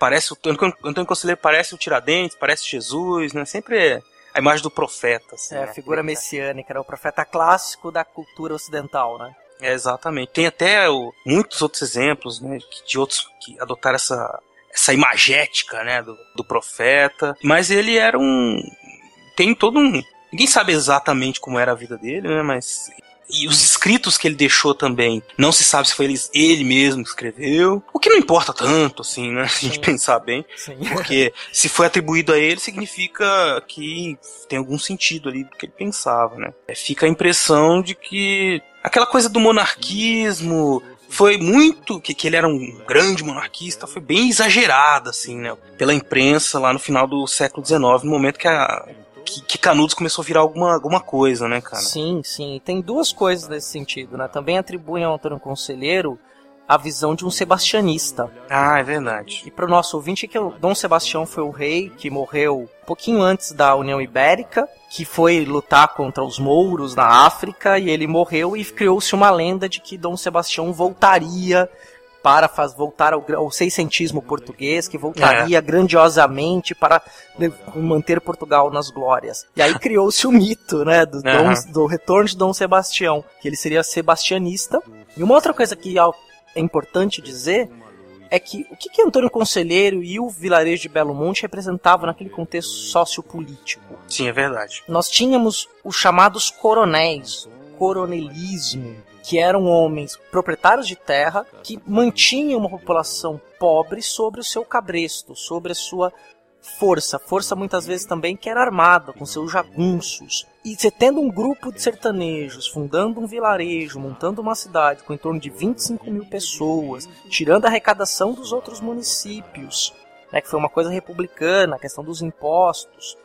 parece o Antônio Conselheiro parece o Tiradentes, parece Jesus, né? Sempre é a imagem do profeta. Assim, é, a né? figura messiânica, era o profeta clássico da cultura ocidental, né? É, exatamente. Tem até o, muitos outros exemplos, né, de outros que adotaram essa, essa imagética, né, do, do profeta. Mas ele era um... Tem todo um... Ninguém sabe exatamente como era a vida dele, né, mas e os escritos que ele deixou também, não se sabe se foi ele, ele mesmo que escreveu. O que não importa tanto, assim, né? Se a gente pensar bem. Sim. Porque se foi atribuído a ele, significa que tem algum sentido ali do que ele pensava, né? É, fica a impressão de que aquela coisa do monarquismo foi muito que, que ele era um grande monarquista foi bem exagerada assim né pela imprensa lá no final do século XIX no momento que a que, que, Canudos começou a virar alguma, alguma coisa, né, cara? Sim, sim. Tem duas coisas nesse sentido, né? Também atribuem ao Antônio Conselheiro a visão de um sebastianista. Ah, é verdade. E para o nosso ouvinte, que o Dom Sebastião foi o rei que morreu um pouquinho antes da União Ibérica, que foi lutar contra os mouros na África, e ele morreu e criou-se uma lenda de que Dom Sebastião voltaria para faz, voltar ao, ao seiscentismo português, que voltaria é. grandiosamente para manter Portugal nas glórias. E aí criou-se o mito, né, do, uhum. Dom, do retorno de Dom Sebastião, que ele seria sebastianista. E uma outra coisa que é importante dizer é que o que, que Antônio Conselheiro e o vilarejo de Belo Monte representavam naquele contexto sociopolítico? Sim, é verdade. Nós tínhamos os chamados coronéis, coronelismo, que eram homens proprietários de terra que mantinham uma população pobre sobre o seu cabresto, sobre a sua força, força muitas vezes também que era armada, com seus jagunços. E você tendo um grupo de sertanejos, fundando um vilarejo, montando uma cidade com em torno de 25 mil pessoas, tirando a arrecadação dos outros municípios, né, que foi uma coisa republicana, a questão dos impostos.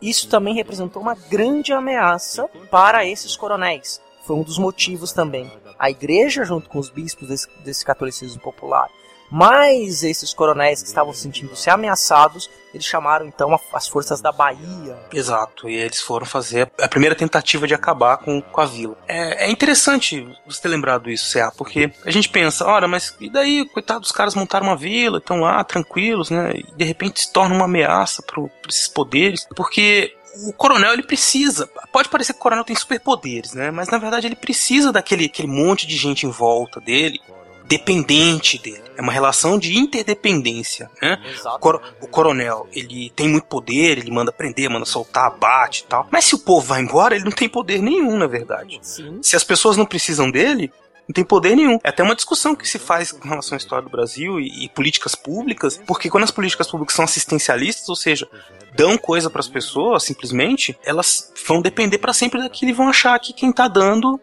Isso também representou uma grande ameaça para esses coronéis, foi um dos motivos também. A igreja, junto com os bispos desse, desse catolicismo popular, mas esses coronéis que estavam sentindo-se ameaçados, eles chamaram então as forças da Bahia. Exato, e eles foram fazer a primeira tentativa de acabar com, com a vila. É, é interessante você ter lembrado isso, Cé, porque a gente pensa, ora, mas e daí, coitado, os caras montaram uma vila, estão lá tranquilos, né? E de repente se torna uma ameaça para esses poderes, porque o coronel ele precisa. Pode parecer que o coronel tem superpoderes, né? Mas na verdade ele precisa daquele aquele monte de gente em volta dele, dependente dele. É uma relação de interdependência, né? O, cor o, coronel ele tem muito poder, ele manda prender, manda soltar, bate e tal. Mas se o povo vai embora, ele não tem poder nenhum, na verdade. Sim. Se as pessoas não precisam dele, não tem poder nenhum. É até uma discussão que se faz com relação à história do Brasil e, e políticas públicas, porque quando as políticas públicas são assistencialistas, ou seja, dão coisa para as pessoas, simplesmente, elas vão depender para sempre daquilo e vão achar que quem tá dando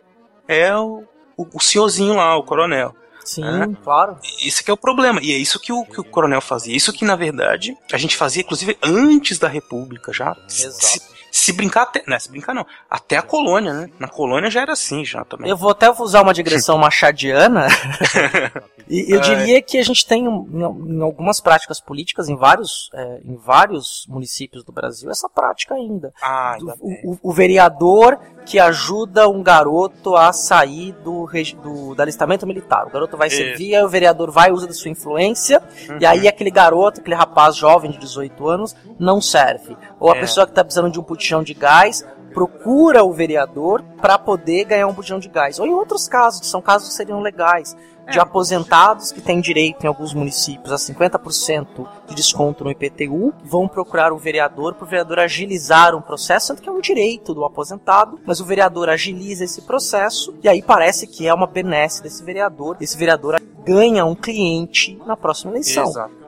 é o, o, o senhorzinho lá, o coronel. Sim, é. claro. Isso que é o problema. E é isso que o, que o coronel fazia. Isso que, na verdade, a gente fazia, inclusive, antes da República já. Exato. Se, se brincar até. Não, se brincar não. Até a colônia, né? Na colônia já era assim, já também. Eu vou até usar uma digressão machadiana. e eu é. diria que a gente tem em algumas práticas políticas, em vários, é, em vários municípios do Brasil, essa prática ainda. Ah, ainda o, o, o, vereador que ajuda um garoto a sair do, do, do alistamento militar. O garoto vai servir, aí o vereador vai, usa da sua influência, uhum. e aí aquele garoto, aquele rapaz jovem de 18 anos, não serve. Ou a é. pessoa que está precisando de um botijão de gás procura o vereador para poder ganhar um botijão de gás. Ou em outros casos, são casos que seriam legais, de é. aposentados que têm direito em alguns municípios a 50% de desconto no IPTU, vão procurar o vereador para o vereador agilizar um processo, sendo que é um direito do aposentado, mas o vereador agiliza esse processo e aí parece que é uma benesse desse vereador. Esse vereador ganha um cliente na próxima eleição. Exato.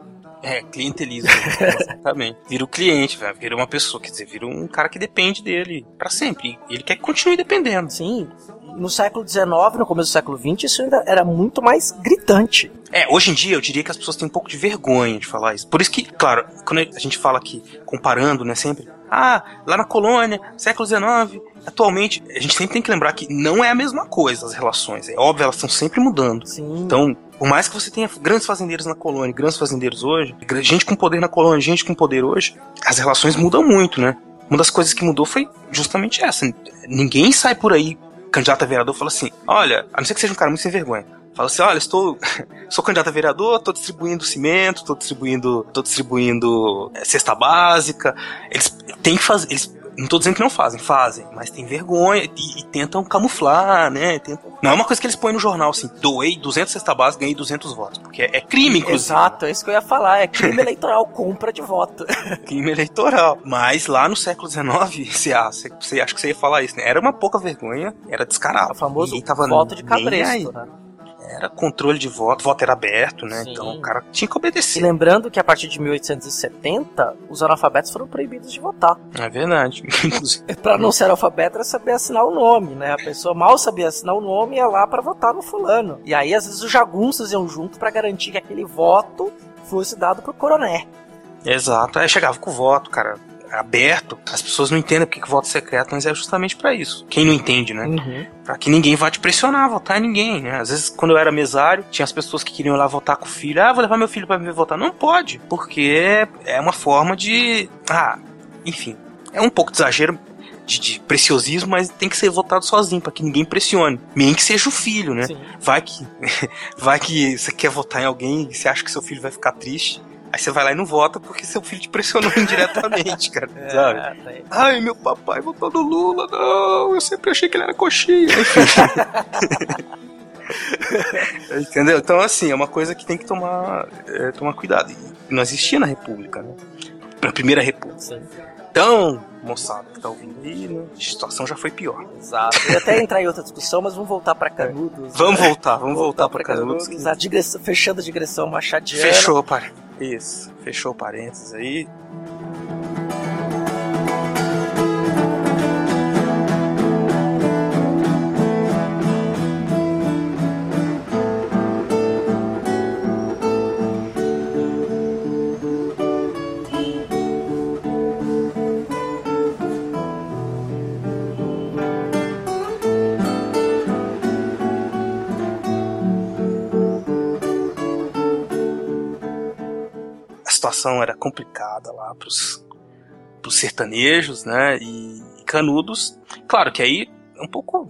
É, clientelismo. exatamente. Vira o cliente, vira uma pessoa, quer dizer, vira um cara que depende dele para sempre. E ele quer que continue dependendo. Sim. No século XIX, no começo do século XX, isso ainda era muito mais gritante. É, hoje em dia eu diria que as pessoas têm um pouco de vergonha de falar isso. Por isso que, claro, quando a gente fala aqui, comparando, né, sempre, ah, lá na colônia, século XIX, atualmente, a gente sempre tem que lembrar que não é a mesma coisa as relações. É óbvio, elas estão sempre mudando. Sim. Então, por mais que você tenha grandes fazendeiros na colônia, grandes fazendeiros hoje, gente com poder na colônia, gente com poder hoje, as relações mudam muito, né? Uma das coisas que mudou foi justamente essa. Ninguém sai por aí candidato a vereador fala assim: olha, a não ser que seja um cara muito sem vergonha. Fala assim, olha, estou, sou candidato a vereador, estou distribuindo cimento, estou distribuindo, tô distribuindo é, cesta básica. Eles têm que fazer, eles não tô dizendo que não fazem, fazem, mas tem vergonha e, e tentam camuflar, né? Tentam... Não é uma coisa que eles põem no jornal assim, doei 200 cesta básica, ganhei 200 votos, porque é, é crime, inclusive. Exato, é isso que eu ia falar, é crime eleitoral, compra de voto. crime eleitoral. Mas lá no século XIX, você, acha, você acha que você ia falar isso, né? Era uma pouca vergonha, era descarado. O famoso voto de cabresto, né? Era controle de voto, voto era aberto, né? Sim. Então o cara tinha que obedecer. E lembrando que a partir de 1870, os analfabetos foram proibidos de votar. É verdade. para não ser analfabeto era saber assinar o nome, né? A pessoa mal sabia assinar o nome e ia lá para votar no fulano. E aí às vezes os jagunços iam junto para garantir que aquele voto fosse dado pro coroné. Exato. Aí chegava com o voto, cara aberto, as pessoas não entendem porque que voto secreto, mas é justamente para isso. Quem não entende, né? Uhum. Pra que ninguém vá te pressionar a votar em ninguém, né? Às vezes, quando eu era mesário, tinha as pessoas que queriam ir lá votar com o filho. Ah, vou levar meu filho para me ver votar. Não pode, porque é uma forma de. Ah, enfim. É um pouco de exagero, de, de, preciosismo, mas tem que ser votado sozinho, para que ninguém pressione. Nem que seja o filho, né? Sim. Vai que vai que você quer votar em alguém e você acha que seu filho vai ficar triste. Aí você vai lá e não vota porque seu filho te pressionou indiretamente, cara. é, sabe? Tá Ai, meu papai votou no Lula, não, eu sempre achei que ele era coxinha. Entendeu? Então, assim, é uma coisa que tem que tomar, é, tomar cuidado. E não existia na República, né? Na Primeira República. Sim. Então, moçada que tá ouvindo aí, né? A situação já foi pior. Exato. E até entrar em outra discussão, mas vamos voltar para Canudos. Vamos né? voltar, vamos voltar, voltar para Canudos. Canudos. A digressão, fechando a digressão machadiana. Fechou, pai. Isso, fechou parênteses aí. Situação era complicada lá pros, pros sertanejos, né? E, e canudos. Claro que aí é um pouco.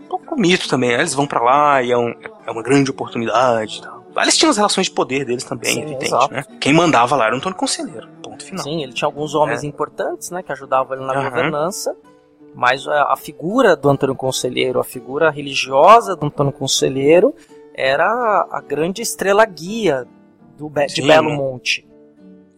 Um pouco mito também, né? Eles vão para lá e é, um, é uma grande oportunidade. Tá? Eles tinham as relações de poder deles também, Sim, evidente, exato. né? Quem mandava lá era o Antônio Conselheiro, ponto final. Sim, ele tinha alguns homens é. importantes, né, que ajudavam ele na uhum. governança, mas a, a, figura do Antônio Conselheiro, a figura religiosa do Antônio Conselheiro, era a grande estrela guia do Be Sim, de Belo Monte.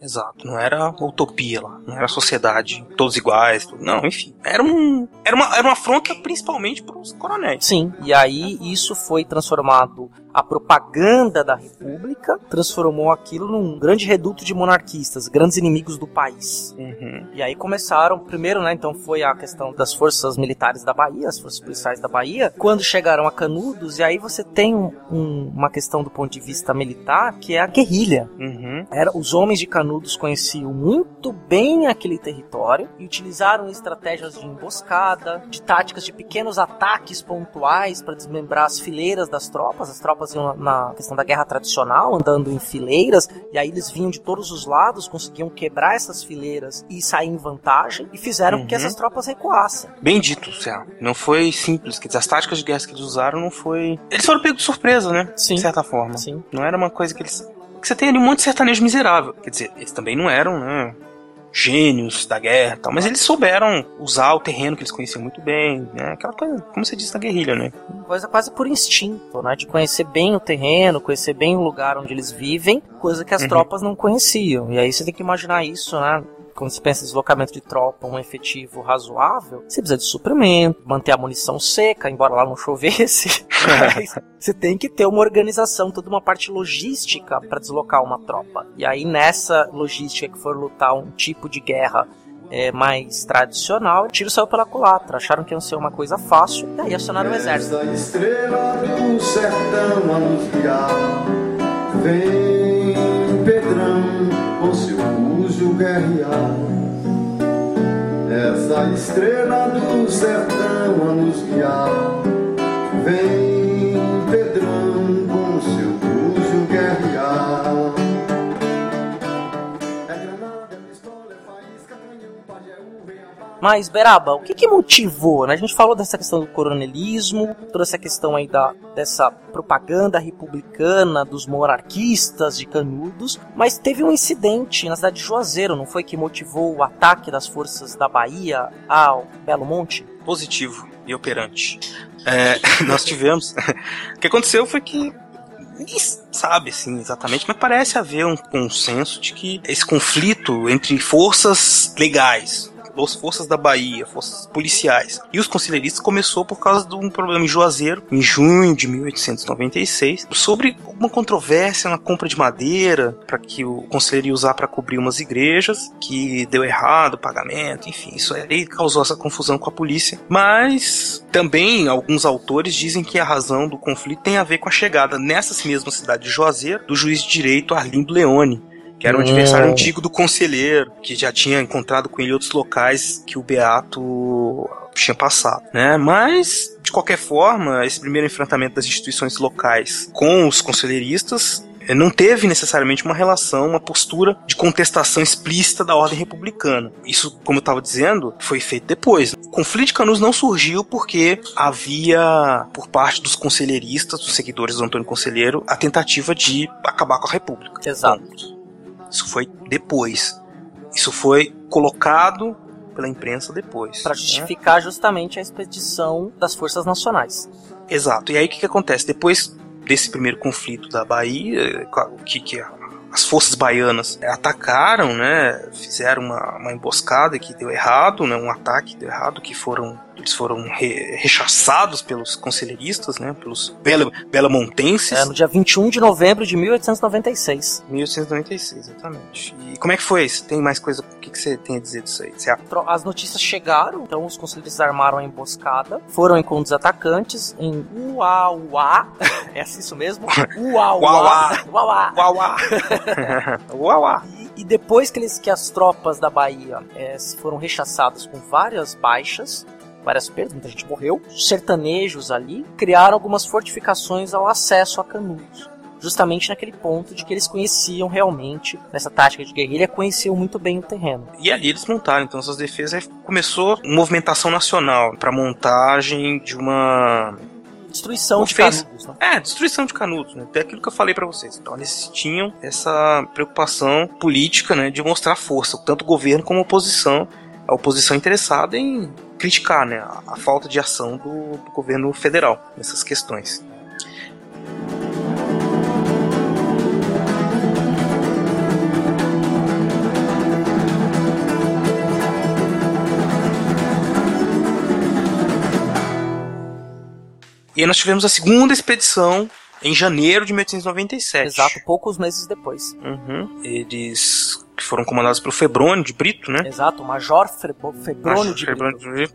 Exato, não era utopia lá, não era sociedade, todos iguais, não, enfim. Era, um, era, uma, era uma afronta principalmente para os coronéis. Sim, e aí isso foi transformado a propaganda da República transformou aquilo num grande reduto de monarquistas, grandes inimigos do país. Uhum. E aí começaram, primeiro, né, então foi a questão das forças militares da Bahia, as forças policiais da Bahia, quando chegaram a Canudos, e aí você tem um, um, uma questão do ponto de vista militar, que é a guerrilha. Uhum. Era, os homens de Canudos conheciam muito bem aquele território e utilizaram estratégias de emboscada, de táticas de pequenos ataques pontuais para desmembrar as fileiras das tropas, as tropas tropas iam na questão da guerra tradicional, andando em fileiras, e aí eles vinham de todos os lados, conseguiam quebrar essas fileiras e sair em vantagem, e fizeram uhum. com que essas tropas recuassem. Bem dito, Céu. Não foi simples, quer dizer, as táticas de guerra que eles usaram não foi... Eles foram pegos de surpresa, né? Sim. De certa forma. Sim. Não era uma coisa que eles... Que você tem ali um monte de sertanejo miserável. Quer dizer, eles também não eram, né? Gênios da guerra tal, mas eles souberam usar o terreno que eles conheciam muito bem, né? Aquela coisa, como você disse, na guerrilha, né? Coisa quase por instinto, né? De conhecer bem o terreno, conhecer bem o lugar onde eles vivem, coisa que as uhum. tropas não conheciam. E aí você tem que imaginar isso, né? Quando se pensa em deslocamento de tropa, um efetivo razoável, você precisa de suprimento, manter a munição seca, embora lá não chovesse. você tem que ter uma organização, toda uma parte logística para deslocar uma tropa. E aí nessa logística que for lutar um tipo de guerra é, mais tradicional, tiro saiu pela culatra. Acharam que ia ser uma coisa fácil e aí acionaram o exército. Essa estrela do sertão anunciar, vem Pedrão com seu búzio guerrear. Essa estrela do sertão a nos guiar. Vem Mas, Beraba, o que, que motivou? Né? A gente falou dessa questão do coronelismo, toda essa questão aí da, dessa propaganda republicana dos monarquistas de Canudos, mas teve um incidente na cidade de Juazeiro, não foi que motivou o ataque das forças da Bahia ao Belo Monte? Positivo e operante. É, nós tivemos. o que aconteceu foi que ninguém sabe assim exatamente, mas parece haver um consenso de que esse conflito entre forças legais, as forças da Bahia, forças policiais e os conselheiristas começou por causa de um problema em Juazeiro, em junho de 1896, sobre uma controvérsia na compra de madeira para que o conselheiro ia usar para cobrir umas igrejas, que deu errado o pagamento, enfim, isso aí causou essa confusão com a polícia. Mas também alguns autores dizem que a razão do conflito tem a ver com a chegada nessa mesma cidade de Juazeiro do juiz de direito Arlindo Leone, que era um adversário antigo do conselheiro, que já tinha encontrado com ele em outros locais que o Beato tinha passado, né? Mas de qualquer forma, esse primeiro enfrentamento das instituições locais com os conselheiristas eh, não teve necessariamente uma relação, uma postura de contestação explícita da ordem republicana. Isso, como eu estava dizendo, foi feito depois. O conflito de Canudos não surgiu porque havia, por parte dos conselheiristas, dos seguidores do Antônio Conselheiro, a tentativa de acabar com a República. Exato. Isso foi depois. Isso foi colocado pela imprensa depois. Para né? justificar justamente a expedição das forças nacionais. Exato. E aí o que, que acontece? Depois desse primeiro conflito da Bahia, que, que as forças baianas atacaram, né? Fizeram uma, uma emboscada que deu errado, né? Um ataque que deu errado, que foram eles foram re, rechaçados pelos conselheiristas, né? Pelos bela, belamontenses. É, no dia 21 de novembro de 1896. 1896, exatamente. E como é que foi isso? Tem mais coisa? O que, que você tem a dizer disso aí? Você... As notícias chegaram, então os conselheiristas armaram a emboscada, foram encontrar os atacantes em Uauá. É isso mesmo? Uauá. Uauá. Uauá. Uauá. E, e depois que, eles, que as tropas da Bahia é, foram rechaçadas com várias baixas, várias perdas, muita gente morreu, os sertanejos ali criaram algumas fortificações ao acesso a Canudos. Justamente naquele ponto de que eles conheciam realmente, nessa tática de guerrilha, conheciam muito bem o terreno. E ali eles montaram, então, essas defesas. Começou uma movimentação nacional para montagem de uma destruição de. Canudos. Né? É, destruição de Canudos, né? É aquilo que eu falei para vocês. Então eles tinham essa preocupação política, né, de mostrar força, tanto o governo como a oposição. A oposição interessada em criticar, né, a, a falta de ação do, do governo federal nessas questões. E aí nós tivemos a segunda expedição em janeiro de 1897. Exato, poucos meses depois. Uhum. Eles que foram comandados pelo Febrônio de Brito, né? Exato, o Major Febrônio de Febrônio Brito. de Brito.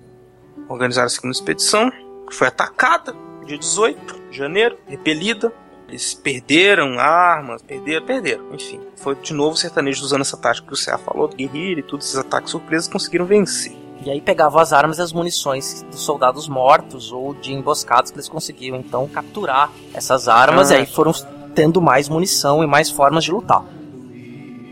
Organizaram a segunda expedição, que foi atacada dia 18 de janeiro, repelida. Eles perderam armas, perderam, perderam, enfim. Foi de novo os sertanejos usando essa tática que o Ceará falou, guerrilha e tudo, esses ataques surpresos conseguiram vencer. E aí pegavam as armas e as munições dos soldados mortos ou de emboscados que eles conseguiam então capturar essas armas Ah. e aí foram tendo mais munição e mais formas de lutar.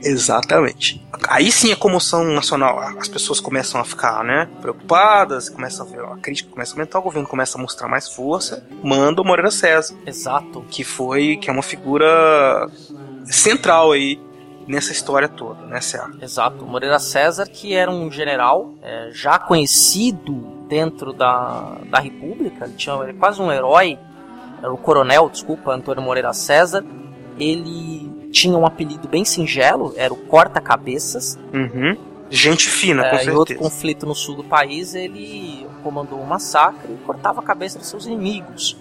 Exatamente. Aí sim a comoção nacional, as pessoas começam a ficar, né, preocupadas, começa a ver a crítica começa a aumentar, o governo começa a mostrar mais força, manda o Moreira César, Exato. que foi que é uma figura central aí nessa história toda, né, Céu? Exato. Moreira César, que era um general é, já conhecido dentro da, da República, ele, tinha, ele é quase um herói, era o coronel, desculpa, Antônio Moreira César. Ele tinha um apelido bem singelo, era o Corta-Cabeças. Uhum. Gente fina, com É, em certeza. outro conflito no sul do país, ele comandou um massacre e cortava a cabeça dos seus inimigos.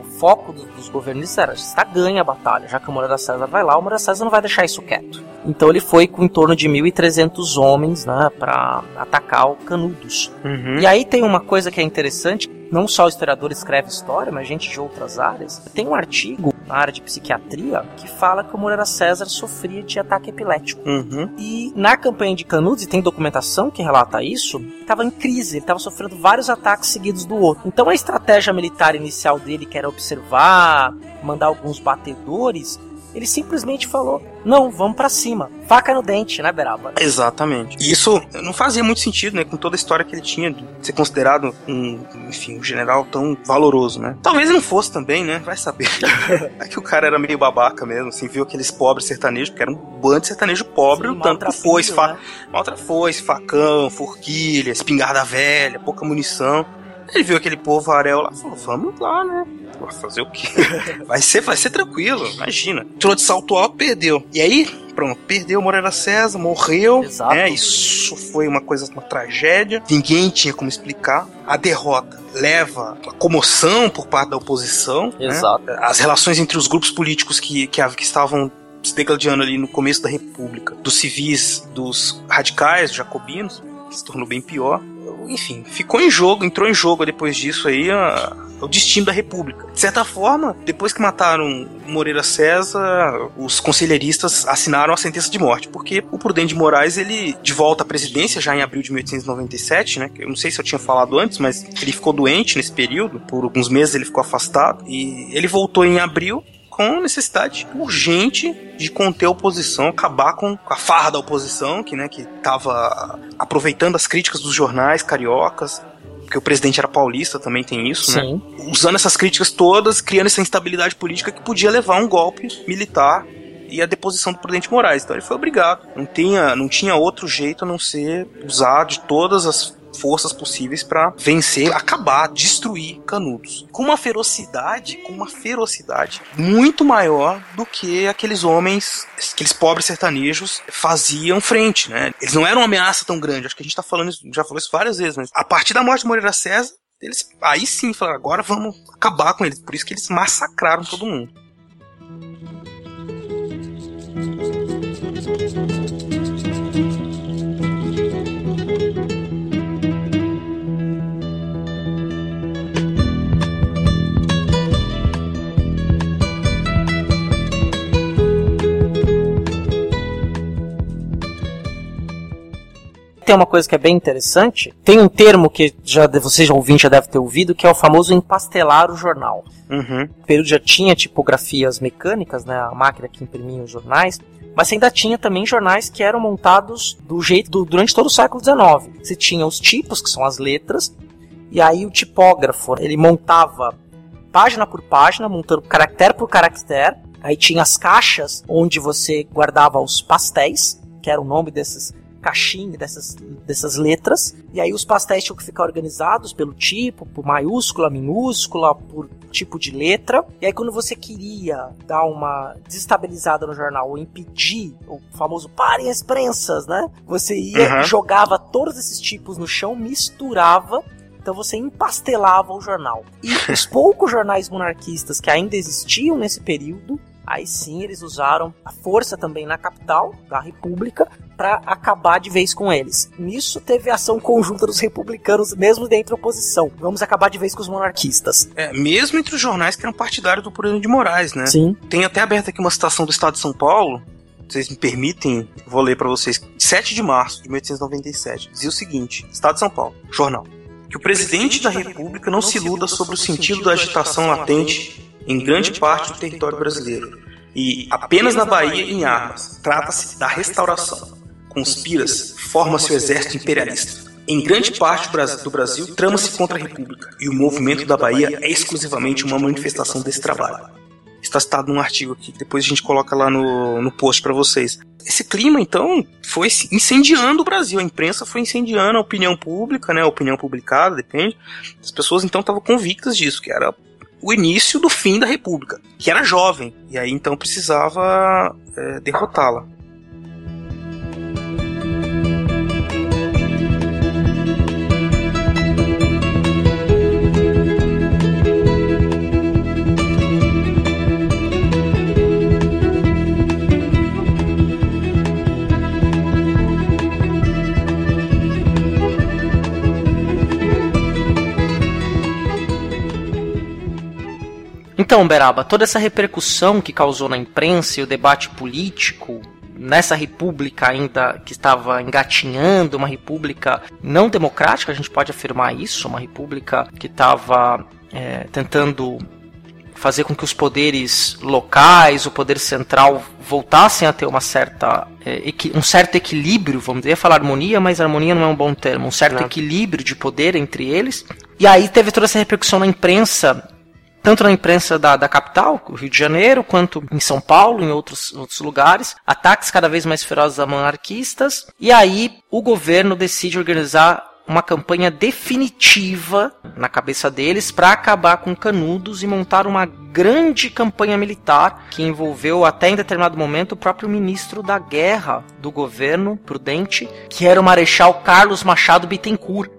O foco do- dos governistas era está ganha a batalha, já que o Moreira César vai lá, o Moreira César não vai deixar isso quieto. Então ele foi com em torno de 1.300 homens né, para atacar o Canudos. Uhum. E aí tem uma coisa que é interessante, não só o historiador escreve história, mas gente de outras áreas. Tem um artigo na área de psiquiatria que fala que o Moreira César sofria de ataque epilético. Uhum. E na campanha de Canudos, e tem documentação que relata isso, estava em crise, ele estava sofrendo vários ataques seguidos do outro. Então a estratégia militar inicial dele, que era observar, mandar alguns batedores, ele simplesmente falou: não, vamos para cima. Faca no dente, né, Beraba? Exatamente. E isso não fazia muito sentido, né, com toda a história que ele tinha de ser considerado um, enfim, um general tão valoroso, né? Talvez não fosse também, né? Vai saber. é que o cara era meio babaca mesmo, assim, viu aqueles pobres sertanejos, porque era um bando de sertanejo pobre, Sim, o tanto que foi, fa né? maltra foice, facão, forquilha, espingarda velha, pouca munição. Ele viu aquele povo arel lá, falou, vamos lá, né? Vai fazer o quê? vai ser, vai ser tranquilo, imagina. Entrou de salto alto, perdeu. E aí, pronto, perdeu Moreira César, morreu. Exato. Né? Isso foi uma coisa, uma tragédia. Ninguém tinha como explicar. A derrota leva a comoção por parte da oposição. Né? Exato. Né? As relações entre os grupos políticos que, que, que estavam se degladiando ali no começo da República, dos civis, dos radicais, jacobinos, que se tornou bem pior enfim, ficou em jogo, entrou em jogo depois disso aí a, o destino da República. De certa forma, depois que mataram Moreira César, os conselheiristas assinaram a sentença de morte, porque o Prudente de Moraes, ele, de volta à presidência, já em abril de 1897, né, eu não sei se eu tinha falado antes, mas ele ficou doente nesse período, por alguns meses ele ficou afastado, e ele voltou em abril, com necessidade urgente de conter a oposição, acabar com a farra da oposição, que, né, que estava aproveitando as críticas dos jornais cariocas, porque o presidente era paulista, também tem isso, né? Sim. né? Usando essas críticas todas, criando essa instabilidade política que podia levar a um golpe militar e a deposição do Prudente Moraes. Então ele foi obrigado. Não tinha, não tinha outro jeito a não ser usar de todas as forças possíveis para vencer, acabar, destruir Canudos. Com uma ferocidade, com uma ferocidade muito maior do que aqueles homens, aqueles pobres sertanejos faziam frente, né? Eles não eram uma ameaça tão grande. Acho que a gente tá falando, já falou isso várias vezes, mas a partir da morte de Moreira César, eles aí sim falaram, agora vamos acabar com eles. Por isso que eles massacraram todo mundo. Tem uma coisa que é bem interessante. Tem um termo que já você já ouvinte já deve ter ouvido, que é o famoso empastelar o jornal. Uhum. O período já tinha tipografias mecânicas, né, a máquina que imprimia os jornais, mas ainda tinha também jornais que eram montados do jeito do, durante todo o século XIX. Você tinha os tipos, que são as letras, e aí o tipógrafo, ele montava página por página, montando caractere por caractere. Aí tinha as caixas onde você guardava os pastéis, que era o nome desses caixinha dessas, dessas letras. E aí os pastéis tinham que ficar organizados pelo tipo, por maiúscula, minúscula, por tipo de letra. E aí quando você queria dar uma desestabilizada no jornal ou impedir o famoso parem as prensas, né? Você ia, uhum. jogava todos esses tipos no chão, misturava então você empastelava o jornal. E os poucos jornais monarquistas que ainda existiam nesse período Aí sim eles usaram a força também na capital da República para acabar de vez com eles. Nisso teve ação conjunta dos republicanos, mesmo dentro da oposição. Vamos acabar de vez com os monarquistas. É, mesmo entre os jornais que eram partidários do Prudente de Moraes, né? Sim. Tem até aberta aqui uma citação do Estado de São Paulo, vocês me permitem, vou ler para vocês. 7 de março de 1897, dizia o seguinte: Estado de São Paulo, jornal. Que o presidente da República não se iluda sobre o sentido da agitação latente em grande parte do território brasileiro, e apenas na Bahia em armas. Trata-se da restauração. Conspira-se, forma-se o exército imperialista. Em grande parte do Brasil, trama-se contra a República, e o movimento da Bahia é exclusivamente uma manifestação desse trabalho. Está citado num artigo aqui, depois a gente coloca lá no, no post para vocês. Esse clima, então, foi incendiando o Brasil. A imprensa foi incendiando a opinião pública, né? A opinião publicada, depende. As pessoas, então, estavam convictas disso, que era o início do fim da República, que era jovem, e aí então precisava é, derrotá-la. Então, Beraba, toda essa repercussão que causou na imprensa e o debate político nessa república ainda que estava engatinhando, uma república não democrática, a gente pode afirmar isso, uma república que estava é, tentando fazer com que os poderes locais, o poder central voltassem a ter uma certa é, um certo equilíbrio, vamos dizer, falar harmonia, mas harmonia não é um bom termo, um certo não. equilíbrio de poder entre eles. E aí teve toda essa repercussão na imprensa tanto na imprensa da, da capital, Rio de Janeiro, quanto em São Paulo, em outros, outros lugares, ataques cada vez mais ferozes a monarquistas, e aí o governo decide organizar uma campanha definitiva na cabeça deles para acabar com Canudos e montar uma grande campanha militar que envolveu até em determinado momento o próprio ministro da guerra do governo Prudente, que era o Marechal Carlos Machado Bittencourt,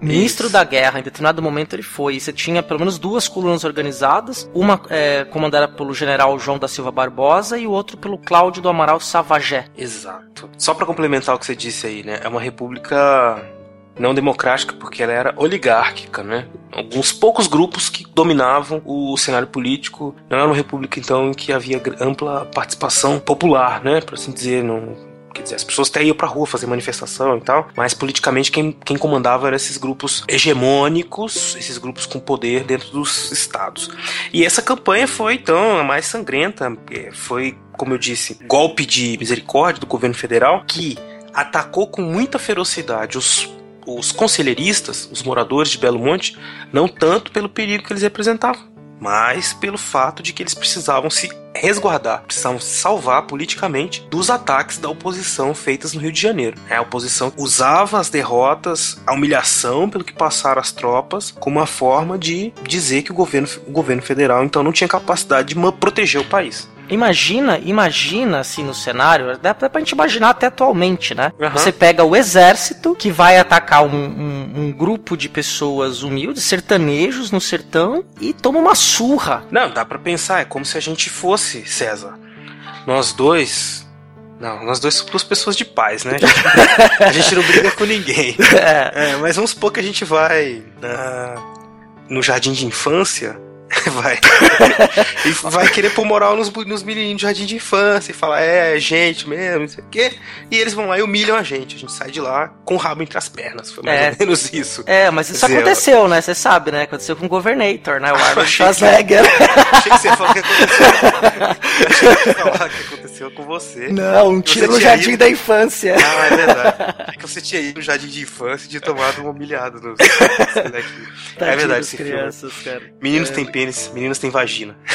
ministro Isso. da guerra, em determinado momento ele foi. E você tinha pelo menos duas colunas organizadas, uma é, comandada pelo general João da Silva Barbosa e o outro pelo Cláudio do Amaral Savagé. Exato. Só para complementar o que você disse aí, né? É uma república não democrática porque ela era oligárquica, né? Alguns poucos grupos que dominavam o cenário político. Não era uma república então em que havia ampla participação popular, né? Por assim dizer, não Quer dizer, as pessoas até iam pra rua fazer manifestação e tal, mas politicamente quem, quem comandava eram esses grupos hegemônicos, esses grupos com poder dentro dos estados. E essa campanha foi, então, a mais sangrenta. Foi, como eu disse, golpe de misericórdia do governo federal que atacou com muita ferocidade os os conselheiristas, os moradores de Belo Monte, não tanto pelo perigo que eles representavam, mas pelo fato de que eles precisavam se resguardar, precisavam se salvar politicamente dos ataques da oposição feitas no Rio de Janeiro. A oposição usava as derrotas, a humilhação pelo que passaram as tropas, como uma forma de dizer que o governo, o governo federal então não tinha capacidade de proteger o país. Imagina, imagina assim no cenário, dá pra gente imaginar até atualmente, né? Uhum. Você pega o exército que vai atacar um, um, um, grupo de pessoas humildes, sertanejos no sertão e toma uma surra. Não, dá para pensar, é como se a gente fosse, César. Nós dois. Não, nós dois somos pessoas de paz, né? A gente, a gente não briga com ninguém. É. É, mas vamos supor que a gente vai na, no jardim de infância vai. e vai querer pôr moral nos, nos menininhos de jardim de infância e falar, é, gente mesmo, não sei o quê. E eles vão lá e humilham a gente. A gente sai de lá com o rabo entre as pernas. Foi mais é. ou menos isso. É, mas isso dizer, aconteceu, né? Você sabe, né? Aconteceu com o Governator, né? O Arnold Schwarzenegger. Achei que você ia falar que aconteceu. Achei que ia falar que aconteceu com você. Não, um tiro no jardim ido... da infância. Ah, é verdade. É que você tinha ido no jardim de infância e tinha tomado uma humilhada no. é verdade, esse crianças, filme. Cara. Meninos é. têm pênis, meninas têm vagina.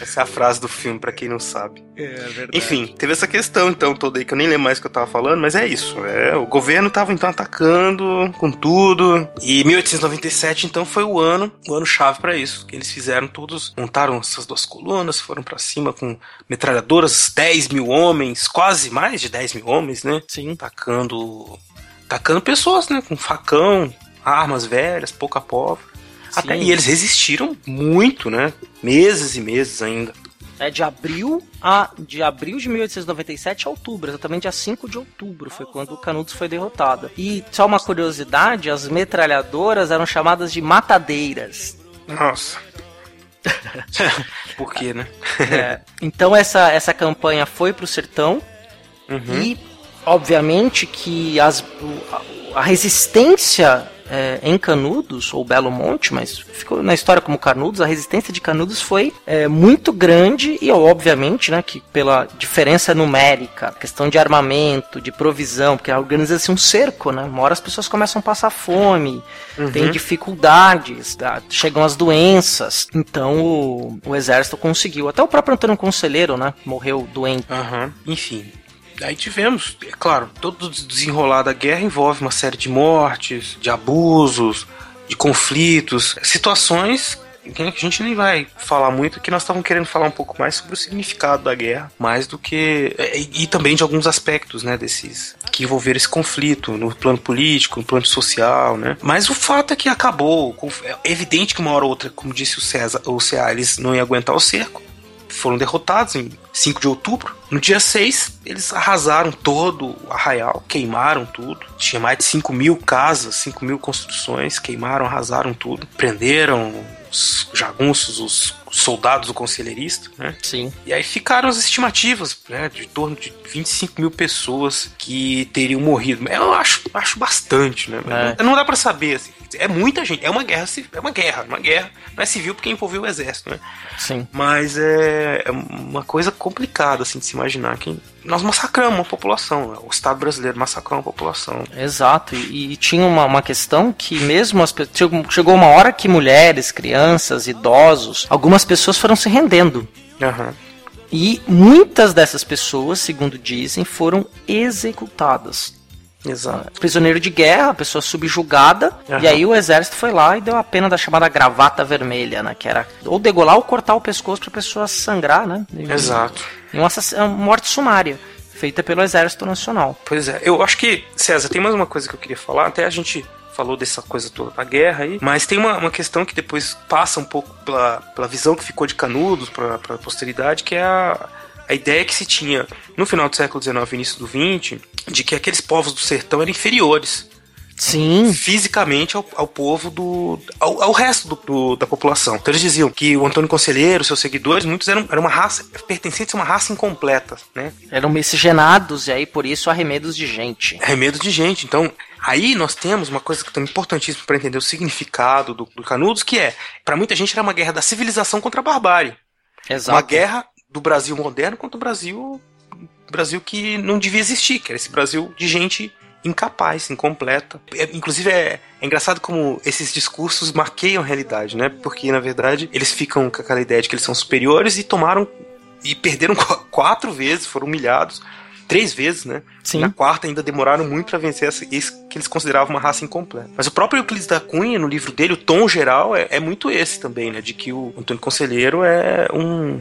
essa é a frase do filme, para quem não sabe. É, é, verdade. Enfim, teve essa questão então toda aí que eu nem lembro mais o que eu tava falando, mas é isso. É, o governo tava então atacando com tudo. E 1897 então foi o ano, o ano chave para isso. Que eles fizeram todos, montaram essas duas colunas, foram para cima com metralhadoras, 10 mil homens, quase mais de 10 mil homens, né? Sim. Atacando. Atacando pessoas, né? Com facão, armas velhas, pouca pólvora. Até, e eles resistiram muito, né? Meses e meses ainda. É de abril a de abril de 1897 a outubro, exatamente dia 5 de outubro foi quando o Canudos foi derrotada. E só uma curiosidade, as metralhadoras eram chamadas de matadeiras. Nossa. Por quê, né? é, então essa, essa campanha foi pro sertão uhum. e obviamente que as, a resistência é, em Canudos, ou Belo Monte, mas ficou na história como Canudos, a resistência de Canudos foi é, muito grande e, obviamente, né, que pela diferença numérica, questão de armamento, de provisão, porque organiza-se um cerco, né? Uma hora as pessoas começam a passar fome, uhum. tem dificuldades, tá? chegam as doenças. Então o, o exército conseguiu. Até o próprio Antônio Conselheiro, né? Morreu doente. Uhum. Enfim, Aí tivemos, é claro, todo desenrolar da guerra envolve uma série de mortes, de abusos, de conflitos, situações que a gente nem vai falar muito, que nós estávamos querendo falar um pouco mais sobre o significado da guerra, mais do que. E, e, também de alguns aspectos, né, desses. que envolveram esse conflito no plano político, no plano social, né. Mas o fato é que acabou. É evidente que uma hora ou outra, como disse o César, o Ceará, eles não iam aguentar o cerco foram derrotados em 5 de outubro. No dia 6, eles arrasaram todo o arraial, queimaram tudo. Tinha mais de 5 mil casas, 5 mil construções, queimaram, arrasaram tudo. Prenderam os jagunços, os, soldados do conselheirista, né? Sim. E aí ficaram as estimativas, né? De torno de 25 mil pessoas que teriam morrido. Eu acho, acho bastante, né? É. Não dá pra saber, assim. É muita gente. É uma guerra, ci- é uma guerra, uma guerra. Não é civil porque envolveu o exército, né? Sim. Mas é, é uma coisa complicada, assim, de se imaginar que nós massacramos a população. né? O Estado brasileiro massacrou a população. Exato, e, e tinha uma, uma questão que mesmo as pessoas. Chegou, uma hora que mulheres, crianças, idosos, algumas pessoas foram se rendendo. Aham. E muitas dessas pessoas, segundo dizem, foram executadas. Exato. Prisioneiro de guerra, pessoa subjugada, Aham. e aí o exército foi lá e deu a pena da chamada gravata vermelha, né? Que era ou degolar ou cortar o pescoço pra pessoa sangrar, né? E- Exato. E uma, assass- uma morte sumária, feita pelo Exército Nacional. Pois é, eu acho que, César, tem mais uma coisa que eu queria falar. Até a gente falou dessa coisa toda da guerra aí, mas tem uma, uma questão que depois passa um pouco pela, pela visão que ficou de Canudos para a posteridade, que é a, a ideia que se tinha no final do século XIX início do XX de que aqueles povos do sertão eram inferiores Sim. fisicamente ao, ao povo do. ao, ao resto do, do- da população. Então eles diziam que o Antônio Conselheiro, seus seguidores, muitos eram, eram uma raça, pertencentes a uma raça incompleta, né? Eram miscigenados e aí por isso arremedos de gente. remedo de gente. Então, aí nós temos uma coisa que é importantíssima para entender o significado do, do Canudos, que é, para muita gente era uma guerra da civilização contra a barbárie. Exato. Uma guerra do Brasil moderno contra o Brasil Brasil que não devia existir, que era esse Brasil de gente incapaz, incompleta. É, inclusive é, é engraçado como esses discursos marqueiam a realidade, né? Porque na verdade eles ficam com aquela ideia de que eles são superiores e tomaram e perderam qu- quatro vezes, foram humilhados três vezes, né? Sim. Na quarta ainda demoraram muito para vencer essa, isso que eles consideravam uma raça incompleta. Mas o próprio Euclides da Cunha, no livro dele, o tom geral é, é muito esse também, né? De que o Antônio Conselheiro é um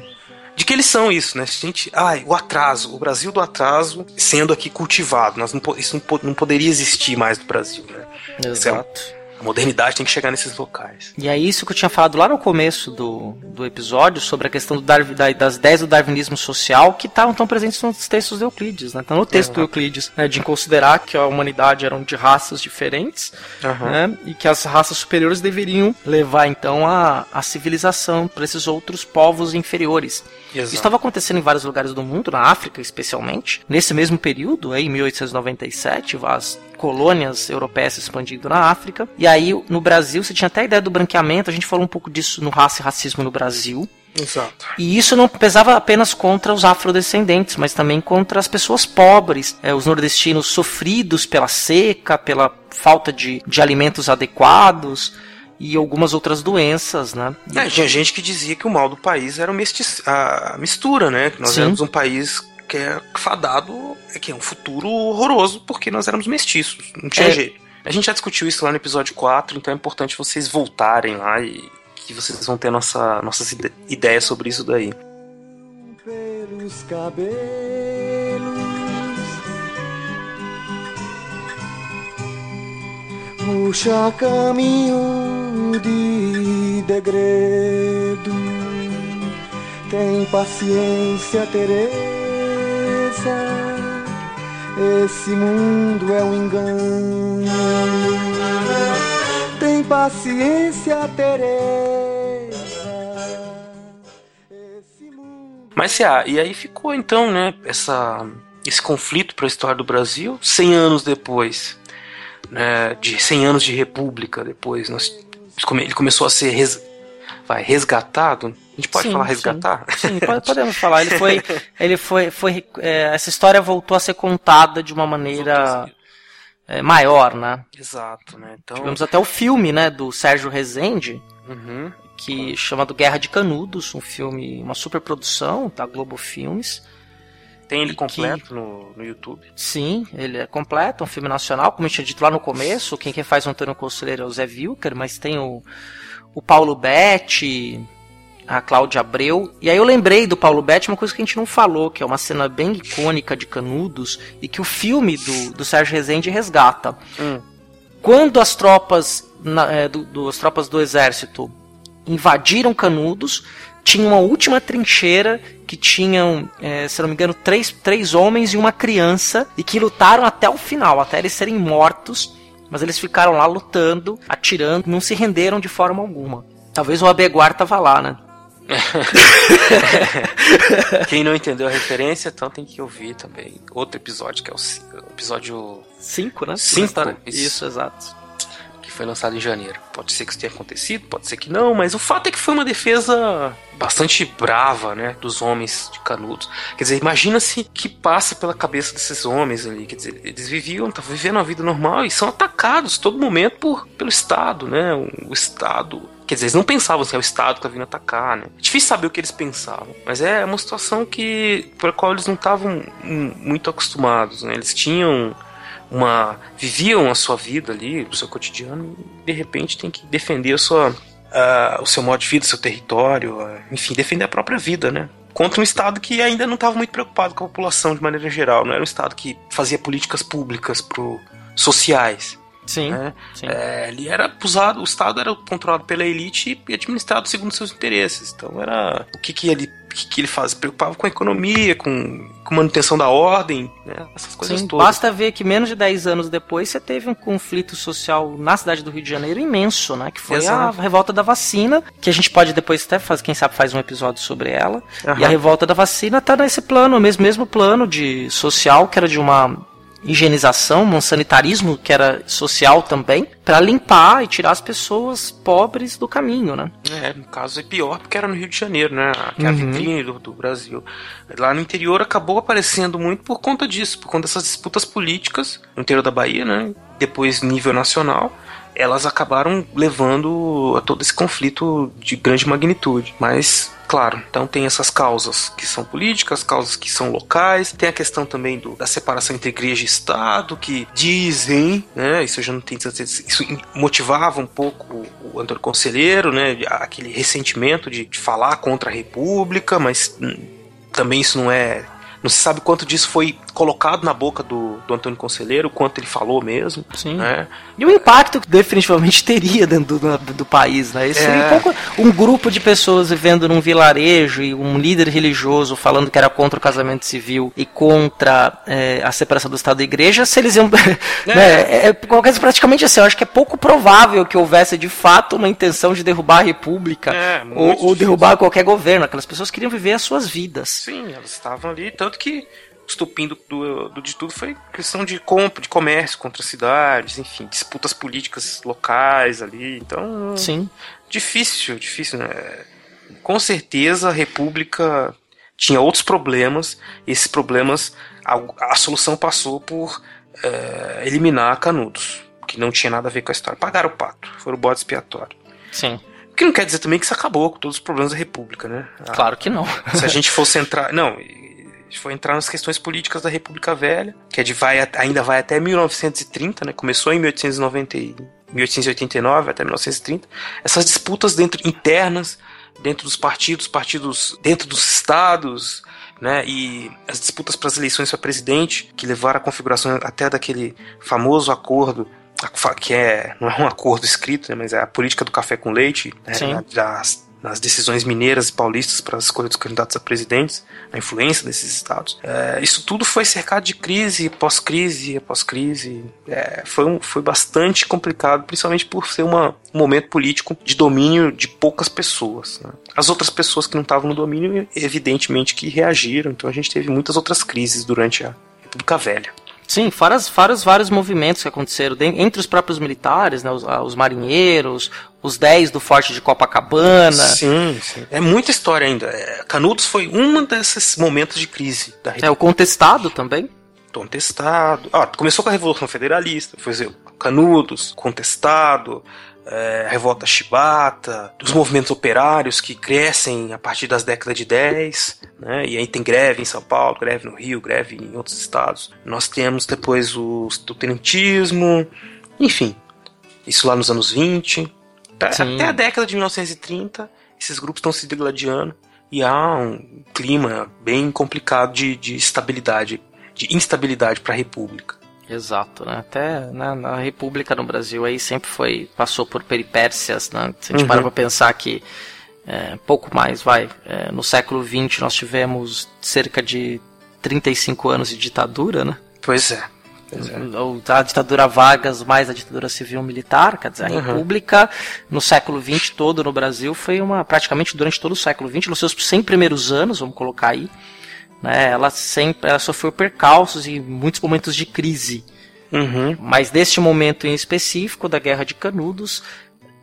de que eles são isso, né? Gente, ai, o atraso, o Brasil do atraso sendo aqui cultivado. Nós não, isso não, não poderia existir mais no Brasil, né? É Exato. A modernidade tem que chegar nesses locais. E é isso que eu tinha falado lá no começo do, do episódio sobre a questão do Darwin, da- das ideias do darwinismo social que estavam tão presentes nos textos de Euclides, né? Tá no texto do Euclides, né? De considerar que a humanidade eram de raças diferentes, Aham. né? E que as raças superiores deveriam levar então a, a civilização para esses outros povos inferiores. Exato. Isso estava acontecendo em vários lugares do mundo, na África especialmente. Nesse mesmo período, em 1897, as colônias europeias se expandindo na África. E aí, no Brasil, você tinha até a ideia do branqueamento, a gente falou um pouco disso no Raça e Racismo no Brasil. Exato. E isso não pesava apenas contra os afrodescendentes, mas também contra as pessoas pobres, eh, os nordestinos sofridos pela seca, pela falta de, de alimentos adequados e algumas outras doenças, né? É, tinha gente que dizia que o mal do país era a mistura, né? Que nós Sim. éramos um país que é fadado, é que é um futuro horroroso porque nós éramos mestiços. Não tinha É. jeito. A gente já discutiu isso lá no episódio 4, então é importante vocês voltarem lá e que vocês vão ter nossa, nossas ide- ideias sobre isso daí. pelos cabelos. Puxa caminho de degredo. Tem paciência, Teresa. Esse mundo é um engano. Tem paciência, Teresa. Esse mundo Mas se há, e aí ficou então, né, essa, esse conflito para a história do Brasil, 100 anos depois, né, de 100 anos de república depois, nós, ele começou a ser res, vai, resgatado, a gente pode Sim, falar sim. resgatar? Sim, pode- podemos falar. Ele foi, ele foi, foi é, essa história voltou a ser contada de uma maneira é, maior, né? Exato, né, então... Tivemos até o filme, né, do Sérgio Rezende, Uhum. que chama do Guerra de Canudos, um filme, uma superprodução da Globo Filmes. Tem ele completo no, no YouTube. Sim, ele é completo, é um filme nacional, como eu tinha dito lá no começo, quem, quem faz Antônio Conselheiro é o Zé Wilker, mas tem o, o Paulo Betti, a Cláudia Abreu. E aí eu lembrei do Paulo Betti uma coisa que a gente não falou, que é uma cena bem icônica de Canudos, e que o filme do, do Sérgio Rezende resgata. Hum. Quando as tropas, na- é, do, do- as tropas do exército invadiram Canudos, tinha uma última trincheira que tinham, é, se não me engano, três, três homens e uma criança e que lutaram até o final, até eles serem mortos. Mas eles ficaram lá lutando, atirando, não se renderam de forma alguma. Talvez o Abeguar tava lá, né? Quem não entendeu a referência, então tem que ouvir também outro episódio, que é o episódio 5, né? Cinco, História- isso. Isso, exato. que foi lançado em janeiro. Pode ser que isso tenha acontecido, pode ser que não, mas o fato é que foi uma defesa bastante brava, né, dos homens de Canudos. Quer dizer, imagina-se que passa pela cabeça desses homens ali, quer dizer, eles viviam, estavam vivendo uma vida normal e são atacados todo momento por, pelo Estado, né, o Estado Quer dizer, eles não pensavam assim, é o Estado que tá vindo atacar, né? É difícil saber o que eles pensavam. Mas é uma situação que. por a qual eles não estavam muito acostumados, né? Eles tinham uma. viviam a sua vida ali, o seu cotidiano, e de repente tem que defender a sua. o seu modo de vida, o seu território, enfim, defender a própria vida, né? Contra um Estado que ainda não estava muito preocupado com a população de maneira geral, não era um Estado que fazia políticas públicas pro, sociais. Sim. né? sim. É, ele era usado, o Estado era controlado pela elite e administrado segundo seus interesses. Então era o que, que ele que, que ele fazia? Preocupava com a economia, com, com manutenção da ordem, né? essas coisas Sim, todas. basta ver que menos de 10 anos depois você teve um conflito social na cidade do Rio de Janeiro imenso, né? Que foi Exato. a revolta da vacina, que a gente pode depois até fazer, quem sabe faz um episódio sobre ela. Aham. E a revolta da vacina tá nesse plano, mesmo, mesmo plano de social, que era de uma higienização, um sanitarismo que era social também, para limpar e tirar as pessoas pobres do caminho, né? É, no caso é pior porque era no Rio de Janeiro, né? Que é a Uhum. vitrine do, do Brasil. Lá no interior acabou aparecendo muito por conta disso, por conta dessas disputas políticas no interior da Bahia, né? Depois, nível nacional, elas acabaram levando a todo esse conflito de grande magnitude. Mas, claro, então tem essas causas que são políticas, causas que são locais, tem a questão também do- da separação entre igreja e Estado, que dizem, né? Isso eu já não tenho certeza, isso motivava um pouco o Antônio Conselheiro, né? Aquele ressentimento de, de falar contra a República, mas hum, também isso não é. Não se sabe quanto disso foi colocado na boca do, do Antônio Conselheiro, quanto ele falou mesmo. Sim. Né? E o impacto que definitivamente teria dentro do, do, país, né? Esse É. seria um, pouco, um grupo de pessoas vivendo num vilarejo e um líder religioso falando que era contra o casamento civil e contra é, a separação do Estado e da Igreja, se eles iam. né, é, é, qualquer- praticamente assim, eu acho que é pouco provável que houvesse de fato uma intenção de derrubar a República É, ou, ou derrubar qualquer governo. Aquelas pessoas queriam viver as suas vidas. Sim, elas estavam ali, tanto que o estupim do, do, do de tudo foi questão de compra, de comércio contra cidades, enfim, disputas políticas locais ali. Então, Sim. difícil, difícil, né? Com certeza a República tinha outros problemas, esses problemas, a, a solução passou por eh, eliminar Canudos, que não tinha nada a ver com a história. Pagaram o pato, foram o bode expiatório. Sim. O que não quer dizer também que isso acabou com todos os problemas da República, né? A- Claro que não. se a gente fosse entrar. Não, for entrar nas questões políticas da República Velha, que é de vai, ainda vai até 1930, né? Começou em 1890, e- 1889 até 1930. Essas disputas dentro internas, dentro dos partidos, partidos dentro dos estados, né? E as disputas para as eleições para presidente, que levaram à configuração até daquele famoso acordo que é não é um acordo escrito, né, mas é a política do café com leite, né, das, nas decisões mineiras e paulistas para a escolha dos candidatos a presidentes, a influência desses estados. É, isso tudo foi cercado de crise, pós-crise, pós-crise. É, foi, um, foi bastante complicado, principalmente por ser uma, um momento político de domínio de poucas pessoas. né. As outras pessoas que não estavam no domínio, evidentemente que reagiram, então a gente teve muitas outras crises durante a República Velha. Sim, fora, as- fora os vários movimentos que aconteceram entre os próprios militares, né, os, ah, os marinheiros, os 10 do Forte de Copacabana. Sim, sim. É muita história ainda. É, Canudos foi um desses momentos de crise da É, o contestado também. contestado. Ah, começou com a Revolução Federalista, foi Canudos, contestado, é, revolta chibata, dos movimentos operários que crescem a partir das décadas de 10, né? E aí tem greve em São Paulo, greve no Rio, greve em outros estados. Nós temos depois o, o tenentismo, enfim, isso lá nos anos 20. Até- Sim. Até a década de 1930, esses grupos estão se degladiando e há um clima bem complicado de, de estabilidade, de instabilidade para a República. Exato, né? Até né, na República no Brasil aí sempre foi passou por peripécias, né? Se a gente Uhum. para pra pensar que é, pouco mais, vai, é, no século XX nós tivemos cerca de 35 anos de ditadura, né? Pois é. ou a ditadura Vargas mais a ditadura civil-militar, quer dizer, a Uhum. República no século XX todo no Brasil foi uma, praticamente durante todo o século XX, nos seus 100 primeiros anos, vamos colocar aí, né, ela sempre ela sofreu percalços e muitos momentos de crise. Uhum. Mas neste momento em específico da Guerra de Canudos,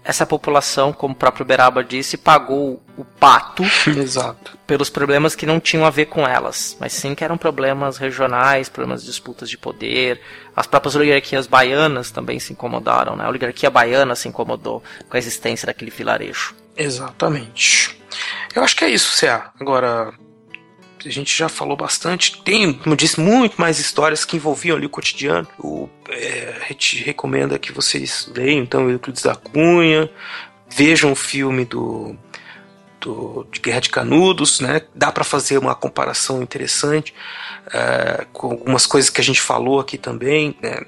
essa população, como o próprio Beraba disse, pagou o pato Exato. pelos problemas que não tinham a ver com elas, mas sim que eram problemas regionais, problemas de disputas de poder. As próprias oligarquias baianas também se incomodaram, né? A oligarquia baiana se incomodou com a existência daquele vilarejo. Exatamente. Eu acho que é isso, Cé. Agora, a gente já falou bastante. Tem, como eu disse, muito mais histórias que envolviam ali o cotidiano. O, é, a gente recomenda que vocês leiam, então, Euclides da Cunha, vejam o filme do, do de Guerra de Canudos, né? Dá para fazer uma comparação interessante é, com algumas coisas que a gente falou aqui também. né?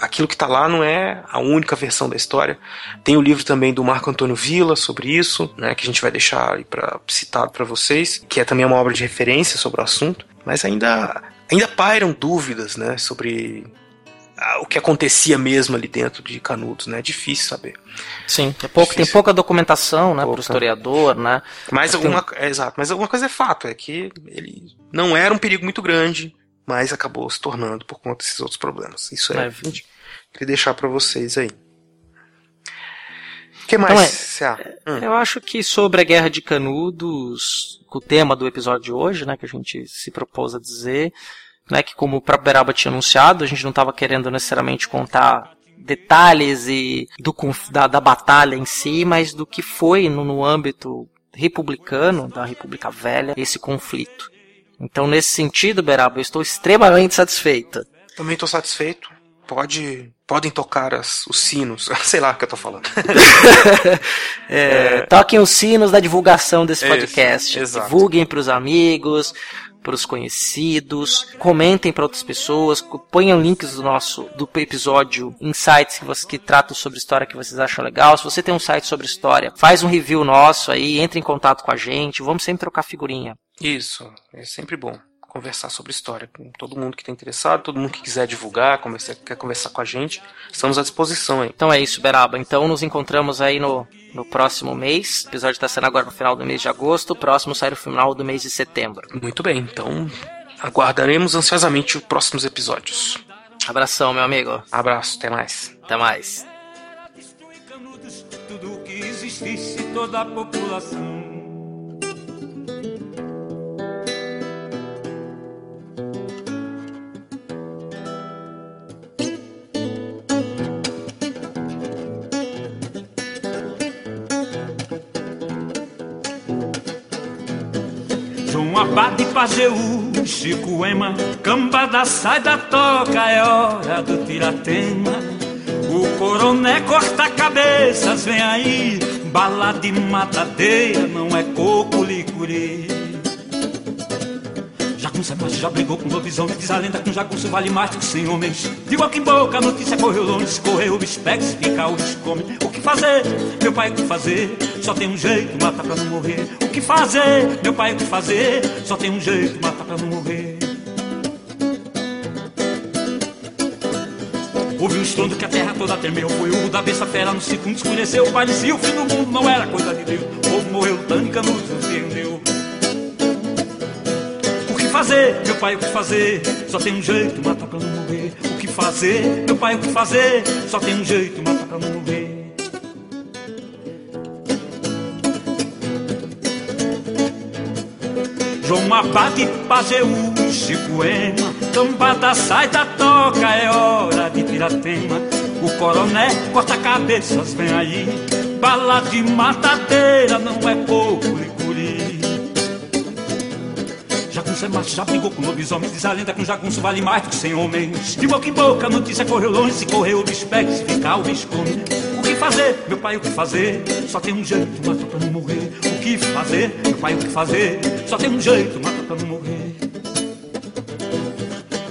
Aquilo que está lá não é a única versão da história. Tem o livro também do Marco Antônio Villa sobre isso, né, que a gente vai deixar pra, citado para vocês, que é também uma obra de referência sobre o assunto. Mas ainda, ainda pairam dúvidas né, sobre o que acontecia mesmo ali dentro de Canudos. Né? É difícil saber. Sim, tem, pouco, tem pouca documentação, né, para o historiador, né? Mas Tem- alguma, é, exato, mas alguma coisa é fato, é que ele não era um perigo muito grande, mas acabou se tornando por conta desses outros problemas. Isso é, É. queria deixar para vocês aí. O que mais, Então é-? Hum. Eu acho que sobre a Guerra de Canudos, o tema do episódio de hoje, né, que a gente se propôs a dizer, né, que como o próprio Beraba tinha anunciado, a gente não estava querendo necessariamente contar detalhes e do, da, da batalha em si, mas do que foi no, no âmbito republicano, da República Velha, esse conflito. Então, nesse sentido, Beraba, eu estou extremamente satisfeita. Também estou satisfeito. Pode, podem tocar as- os sinos, sei lá o que eu tô falando. É, Toquem os sinos da divulgação desse Isso, podcast. exato. Divulguem para os amigos, para os conhecidos, comentem para outras pessoas, ponham links do nosso do episódio em sites que, você, que tratam sobre história que vocês acham legal. Se você tem um site sobre história, faz um review nosso aí, entre em contato com a gente, vamos sempre trocar figurinha. Isso, é sempre bom conversar sobre história com todo mundo que está interessado, todo mundo que quiser divulgar, conversar, quer conversar com a gente, estamos à disposição aí. Então é isso, Beraba. Então nos encontramos aí no, no próximo mês. O episódio está sendo agora no final do mês de agosto. O próximo sai no final do mês de setembro. Muito bem, então aguardaremos ansiosamente os próximos episódios. Abração, meu amigo. Abraço, até mais. Até mais. tudo que existisse toda a população. Abade Pajeú, Chico Ema, Cambada sai da toca, é hora do tiratema. O coroné corta cabeças, vem aí, bala de matadeira, não é coco licuri. É macho, já brigou com lobisomem, diz a lenda que um jagunço vale mais do que cem homens. De boca em boca, a notícia correu longe, escorreu o bispex, fica o come. O que fazer, meu pai, o que fazer? Só tem um jeito, mata pra não morrer. O que fazer, meu pai, o que fazer? Só tem um jeito, mata pra não morrer. Houve um estrondo que a terra toda tremeu. Foi o da besta fera no segundo escureceu. Parecia o fim do mundo, não era coisa de Deus. O povo morreu lutando e Canudos fazer, meu pai, o que fazer? Só tem um jeito, mata pra não morrer. O que fazer, meu pai, o que fazer? Só tem um jeito, mata pra não morrer. João Abade, Pajeú, Chico Ema, Cambada sai da toca, é hora de tiratema. O coroné corta cabeças, vem aí, bala de matadeira, não é pouco é macho, já brigou com lobisomem, diz a lenda que um jagunço vale mais do que cem homens. De boca em boca, a notícia correu longe, se correu o bicho pega, se ficar o bicho come. O que fazer, meu pai, o que fazer? Só tem um jeito, mata pra não morrer. O que fazer, meu pai, o que fazer? Só tem um jeito, mata pra não morrer.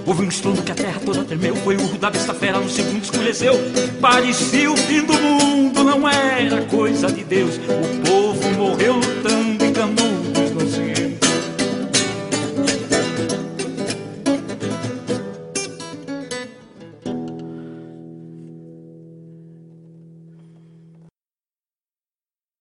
Houve um estrondo que a terra toda tremeu. Foi o urro da besta fera no segundo escureceu. Parecia o fim do mundo, não era coisa de Deus. O povo morreu lutando